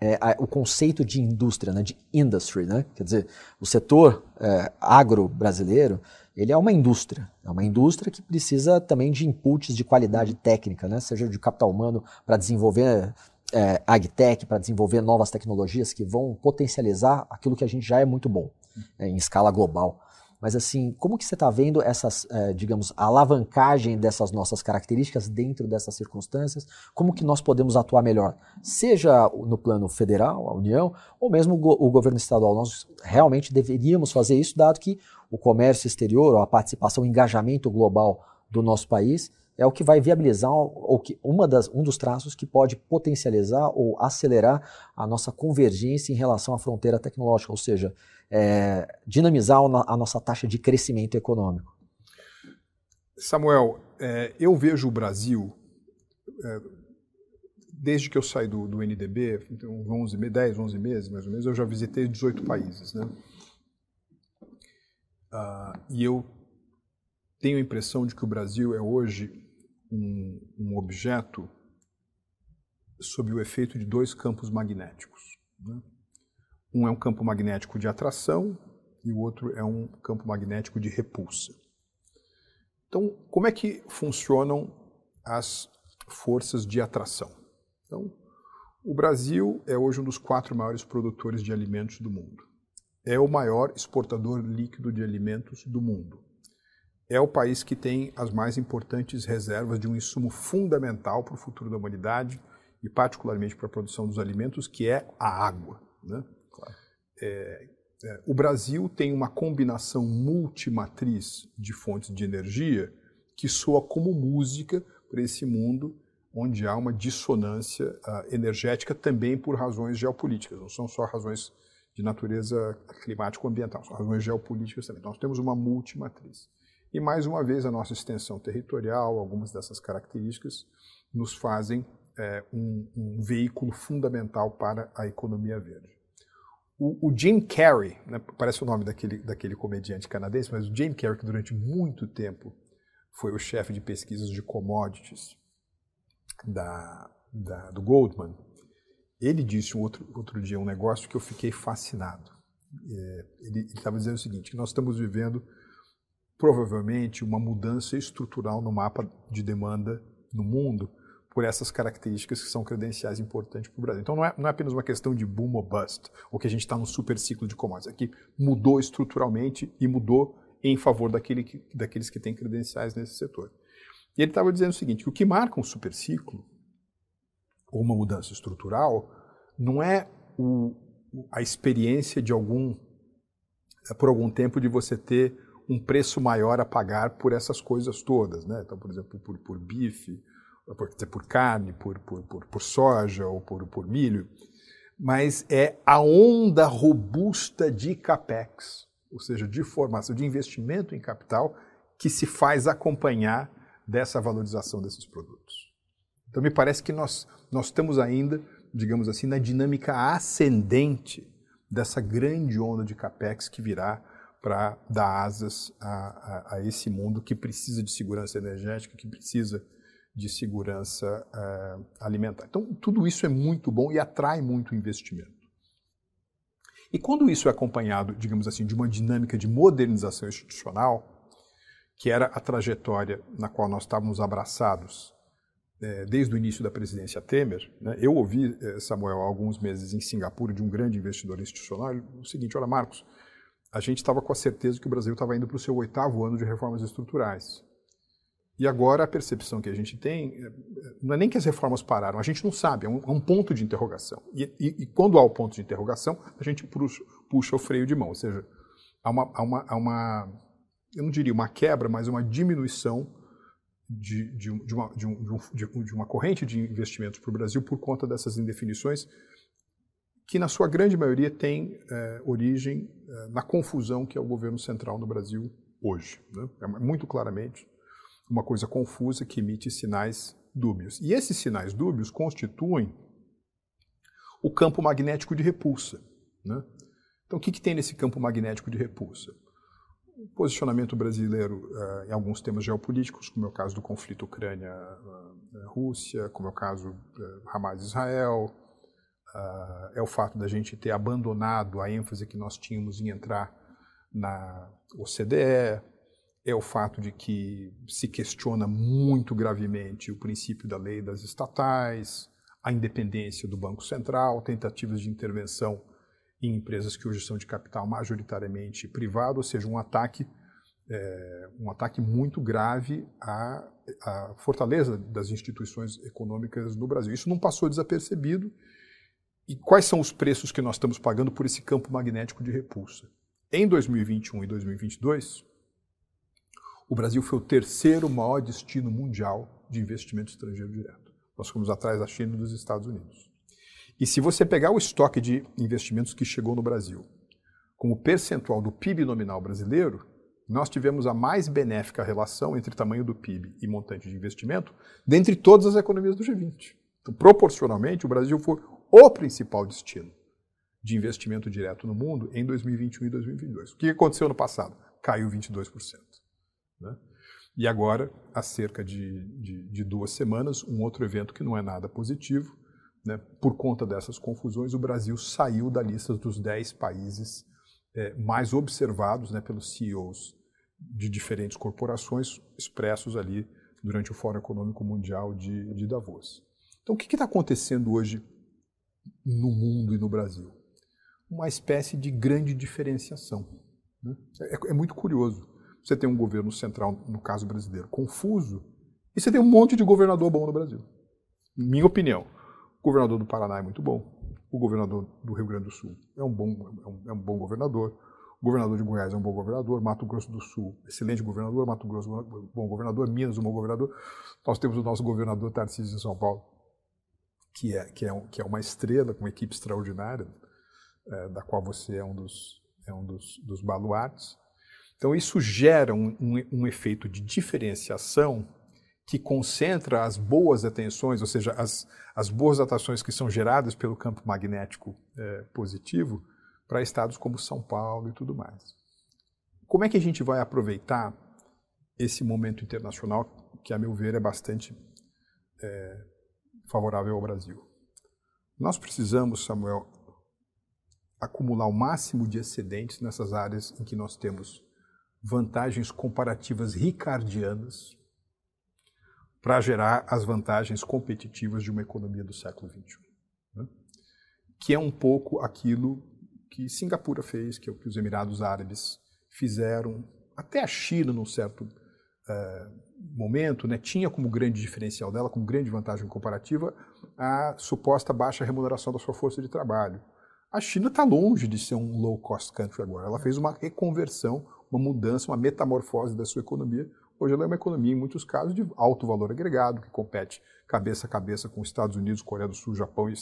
é a, o conceito de indústria, né, de industry, né? quer dizer, o setor é, agro brasileiro, ele é uma indústria, é uma indústria que precisa também de inputs de qualidade técnica, né? seja de capital humano para desenvolver é, agtech para desenvolver novas tecnologias que vão potencializar aquilo que a gente já é muito bom é, em escala global. Mas assim, como que você está vendo essas, é, digamos, a alavancagem dessas nossas características dentro dessas circunstâncias? Como que nós podemos atuar melhor? Seja no plano federal, a União, ou mesmo o, governo estadual. Nós realmente deveríamos fazer isso, dado que o comércio exterior, a participação, o engajamento global do nosso país é o que vai viabilizar ou que, uma das, um dos traços que pode potencializar ou acelerar a nossa convergência em relação à fronteira tecnológica, ou seja, é, dinamizar a nossa taxa de crescimento econômico. Samuel, é, eu vejo o Brasil, é, desde que eu saí do, do NDB, então 11, 10, 11 meses mais ou menos, eu já visitei 18 países. Né? Uh, e eu tenho a impressão de que o Brasil é hoje um, um objeto sob o efeito de dois campos magnéticos. Né? Um é um campo magnético de atração e o outro é um campo magnético de repulsa. Então, como é que funcionam as forças de atração? Então, o Brasil é hoje um dos quatro maiores produtores de alimentos do mundo. É o maior exportador líquido de alimentos do mundo é o país que tem as mais importantes reservas de um insumo fundamental para o futuro da humanidade e particularmente para a produção dos alimentos, que é a água. Né? Claro. É, é, o Brasil tem uma combinação multimatriz de fontes de energia que soa como música para esse mundo onde há uma dissonância uh, energética também por razões geopolíticas, não são só razões de natureza climático-ambiental, são razões geopolíticas também. Nós temos uma multimatriz. E mais uma vez, a nossa extensão territorial, algumas dessas características, nos fazem é, um, um, veículo fundamental para a economia verde. O, o Jim Carrey, né, parece o nome daquele, daquele comediante canadense, mas o Jim Carrey, que durante muito tempo foi o chefe de pesquisas de commodities da, da, do Goldman, ele disse um outro, outro dia um negócio que eu fiquei fascinado. É, ele estava dizendo o seguinte, que nós estamos vivendo provavelmente uma mudança estrutural no mapa de demanda no mundo por essas características que são credenciais importantes para o Brasil. Então não é, não é, apenas uma questão de boom or bust, ou que a gente está num super ciclo de commodities. Aqui mudou estruturalmente e mudou em favor daquele que, daqueles que têm credenciais nesse setor. E ele estava dizendo o seguinte, que o que marca um super ciclo, ou uma mudança estrutural, não é o, a experiência de algum, por algum tempo, de você ter um preço maior a pagar por essas coisas todas. Né? Então, por exemplo, por, por bife, por, por carne, por, por, por, por soja ou por, por milho. Mas é a onda robusta de capex, ou seja, de formação, de investimento em capital, que se faz acompanhar dessa valorização desses produtos. Então, me parece que nós, nós estamos ainda, digamos assim, na dinâmica ascendente dessa grande onda de capex que virá para dar asas a, a, a, esse mundo que precisa de segurança energética, que precisa de segurança uh, alimentar. Então, tudo isso é muito bom e atrai muito investimento. E quando isso é acompanhado, digamos assim, de uma dinâmica de modernização institucional, que era a trajetória na qual nós estávamos abraçados é, desde o início da presidência Temer, né, eu ouvi, Samuel, há alguns meses em Singapura, de um grande investidor institucional, o seguinte: olha, Marcos, a gente estava com a certeza que o Brasil estava indo para o seu oitavo ano de reformas estruturais. E agora a percepção que a gente tem é, não é nem que as reformas pararam, a gente não sabe, é um, é um ponto de interrogação. E, e, e, quando há o ponto de interrogação, a gente puxa, puxa o freio de mão, ou seja, há uma, há uma, há uma, eu não diria uma quebra, mas uma diminuição de, de, de, uma, de, um, de uma corrente de investimentos para o Brasil por conta dessas indefinições que na sua grande maioria tem é, origem é, na confusão que é o governo central no Brasil hoje. Né? É muito claramente uma coisa confusa que emite sinais dúbios. E esses sinais dúbios constituem o campo magnético de repulsa. Né? Então, o que, que, tem nesse campo magnético de repulsa? O posicionamento brasileiro uh, em alguns temas geopolíticos, como é o caso do conflito Ucrânia-Rússia, como é o caso Hamas-Israel, é o fato da gente ter abandonado a ênfase que nós tínhamos em entrar na OCDE, é o fato de que se questiona muito gravemente o princípio da lei das estatais, a independência do Banco Central, tentativas de intervenção em empresas que hoje são de capital majoritariamente privado, ou seja, um ataque, é, um ataque muito grave à, à fortaleza das instituições econômicas no Brasil. Isso não passou desapercebido e quais são os preços que nós estamos pagando por esse campo magnético de repulsa? Em 2021 e 2022, o Brasil foi o terceiro maior destino mundial de investimento estrangeiro direto. Nós fomos atrás da China e dos Estados Unidos. E se você pegar o estoque de investimentos que chegou no Brasil, como percentual do PIB nominal brasileiro, nós tivemos a mais benéfica relação entre tamanho do PIB e montante de investimento dentre todas as economias do G20. Então, proporcionalmente, o Brasil foi o principal destino de investimento direto no mundo em 2021 e 2022. O que aconteceu no passado? Caiu 22%. Né? E agora, há cerca de, de, de, duas semanas, um outro evento que não é nada positivo, né? por conta dessas confusões, o Brasil saiu da lista dos 10 países é, mais observados né, pelos CEOs de diferentes corporações expressos ali durante o Fórum Econômico Mundial de, de Davos. Então, o que está acontecendo hoje no mundo e no Brasil? Uma espécie de grande diferenciação. Né? É, é muito curioso. Você tem um governo central, no caso brasileiro, confuso, e você tem um monte de governador bom no Brasil. Minha opinião. O governador do Paraná é muito bom. O governador do Rio Grande do Sul é um bom, é um, é um bom governador. O governador de Goiás é um bom governador, Mato Grosso do Sul, excelente governador, Mato Grosso, bom governador, Minas, um bom governador. Nós temos o nosso governador Tarcísio de São Paulo, que é, que é, que é uma estrela, com uma equipe extraordinária, é, da qual você é um dos, é um dos, dos baluartes. Então, isso gera um, um, um efeito de diferenciação que concentra as boas atenções, ou seja, as, as boas atrações que são geradas pelo campo magnético é, positivo, para estados como São Paulo e tudo mais. Como é que a gente vai aproveitar esse momento internacional que, a meu ver, é bastante é, favorável ao Brasil? Nós precisamos, Samuel, acumular o máximo de excedentes nessas áreas em que nós temos vantagens comparativas ricardianas para gerar as vantagens competitivas de uma economia do século XXI. Né? Que é um pouco aquilo que Singapura fez, que é o que os Emirados Árabes fizeram, até a China, num certo uh, momento, né, tinha como grande diferencial dela, como grande vantagem comparativa, a suposta baixa remuneração da sua força de trabalho. A China está longe de ser um low-cost country agora. Ela fez uma reconversão, uma mudança, uma metamorfose da sua economia. Hoje ela é uma economia, em muitos casos, de alto valor agregado, que compete cabeça a cabeça com Estados Unidos, Coreia do Sul, Japão e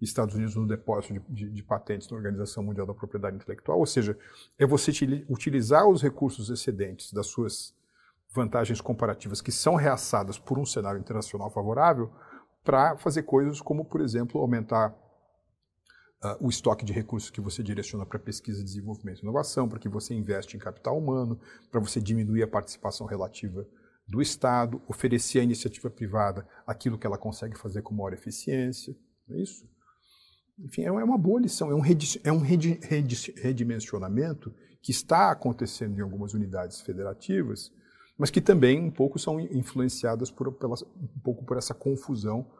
Estados Unidos no depósito de, de, de, patentes na Organização Mundial da Propriedade Intelectual, ou seja, é você utilizar os recursos excedentes das suas vantagens comparativas que são reaçadas por um cenário internacional favorável para fazer coisas como, por exemplo, aumentar uh, o estoque de recursos que você direciona para pesquisa, desenvolvimento e inovação, para que você investe em capital humano, para você diminuir a participação relativa do Estado, oferecer à iniciativa privada aquilo que ela consegue fazer com maior eficiência, é isso? Enfim, é uma boa lição, é um, é um redimensionamento que está acontecendo em algumas unidades federativas, mas que também um pouco são influenciadas por, pela, um pouco por essa confusão,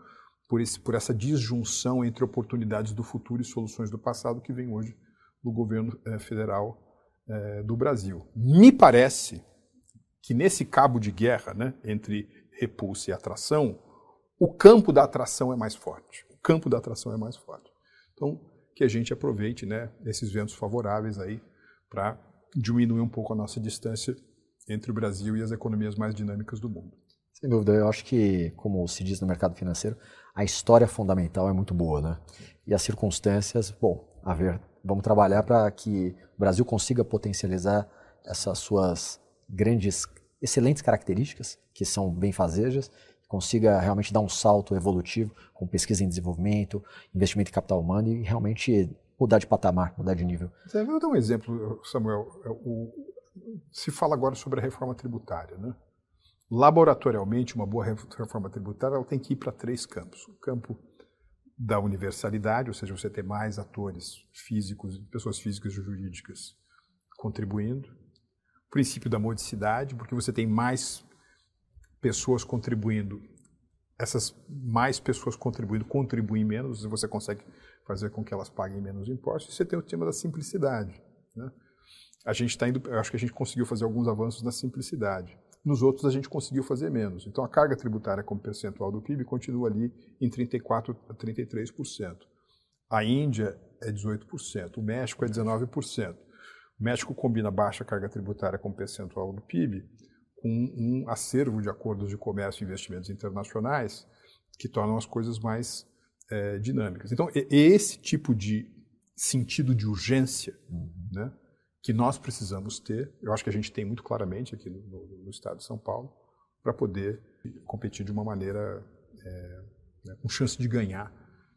por, esse, por essa disjunção entre oportunidades do futuro e soluções do passado que vem hoje no governo é, federal é, do Brasil. Me parece que nesse cabo de guerra né, entre repulsa e atração, o campo da atração é mais forte. O campo da atração é mais forte. Então, que a gente aproveite né, esses ventos favoráveis aí para diminuir um pouco a nossa distância entre o Brasil e as economias mais dinâmicas do mundo. Sem dúvida, eu acho que, como se diz no mercado financeiro, a história fundamental é muito boa, né? E as circunstâncias, bom, a ver, vamos trabalhar para que o Brasil consiga potencializar essas suas grandes, excelentes características, que são bem fazejas, consiga realmente dar um salto evolutivo com pesquisa em desenvolvimento, investimento em capital humano e realmente mudar de patamar, mudar de nível. Eu vou dar um exemplo, Samuel. É, o, se fala agora sobre a reforma tributária. Né? Laboratorialmente, uma boa reforma tributária ela tem que ir para três campos. O campo da universalidade, ou seja, você ter mais atores físicos, pessoas físicas e jurídicas contribuindo. O princípio da modicidade, porque você tem mais pessoas contribuindo, essas mais pessoas contribuindo contribuem menos, e você consegue fazer com que elas paguem menos impostos. E você tem o tema da simplicidade. Né? A gente está indo, eu acho que a gente conseguiu fazer alguns avanços na simplicidade. Nos outros a gente conseguiu fazer menos. Então a carga tributária como percentual do PIB continua ali em 34 a 33%. A Índia é 18%, o México é 19%. O México combina baixa carga tributária com percentual do PIB com um acervo de acordos de comércio e investimentos internacionais que tornam as coisas mais é, dinâmicas. Então, esse tipo de sentido de urgência uhum. né, que nós precisamos ter, eu acho que a gente tem muito claramente aqui no, no, no estado de São Paulo, para poder competir de uma maneira é, né, com chance de ganhar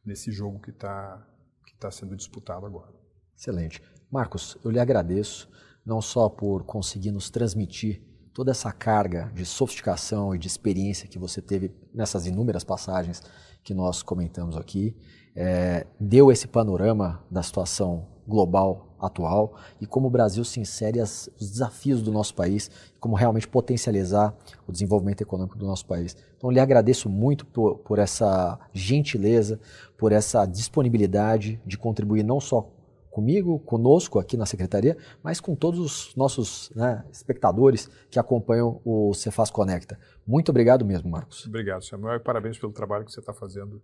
nesse jogo que está que tá sendo disputado agora. Excelente. Marcos, eu lhe agradeço não só por conseguir nos transmitir toda essa carga de sofisticação e de experiência que você teve nessas inúmeras passagens que nós comentamos aqui, é, deu esse panorama da situação global atual e como o Brasil se insere as, os desafios do nosso país, como realmente potencializar o desenvolvimento econômico do nosso país. Então, lhe agradeço muito por, por essa gentileza, por essa disponibilidade de contribuir não só comigo, conosco aqui na Secretaria, mas com todos os nossos né, espectadores que acompanham o Cefaz Conecta. Muito obrigado mesmo, Marcos. Obrigado, Samuel, e parabéns pelo trabalho que você está fazendo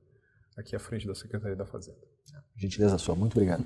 aqui à frente da Secretaria da Fazenda. Gentileza sua, muito obrigado.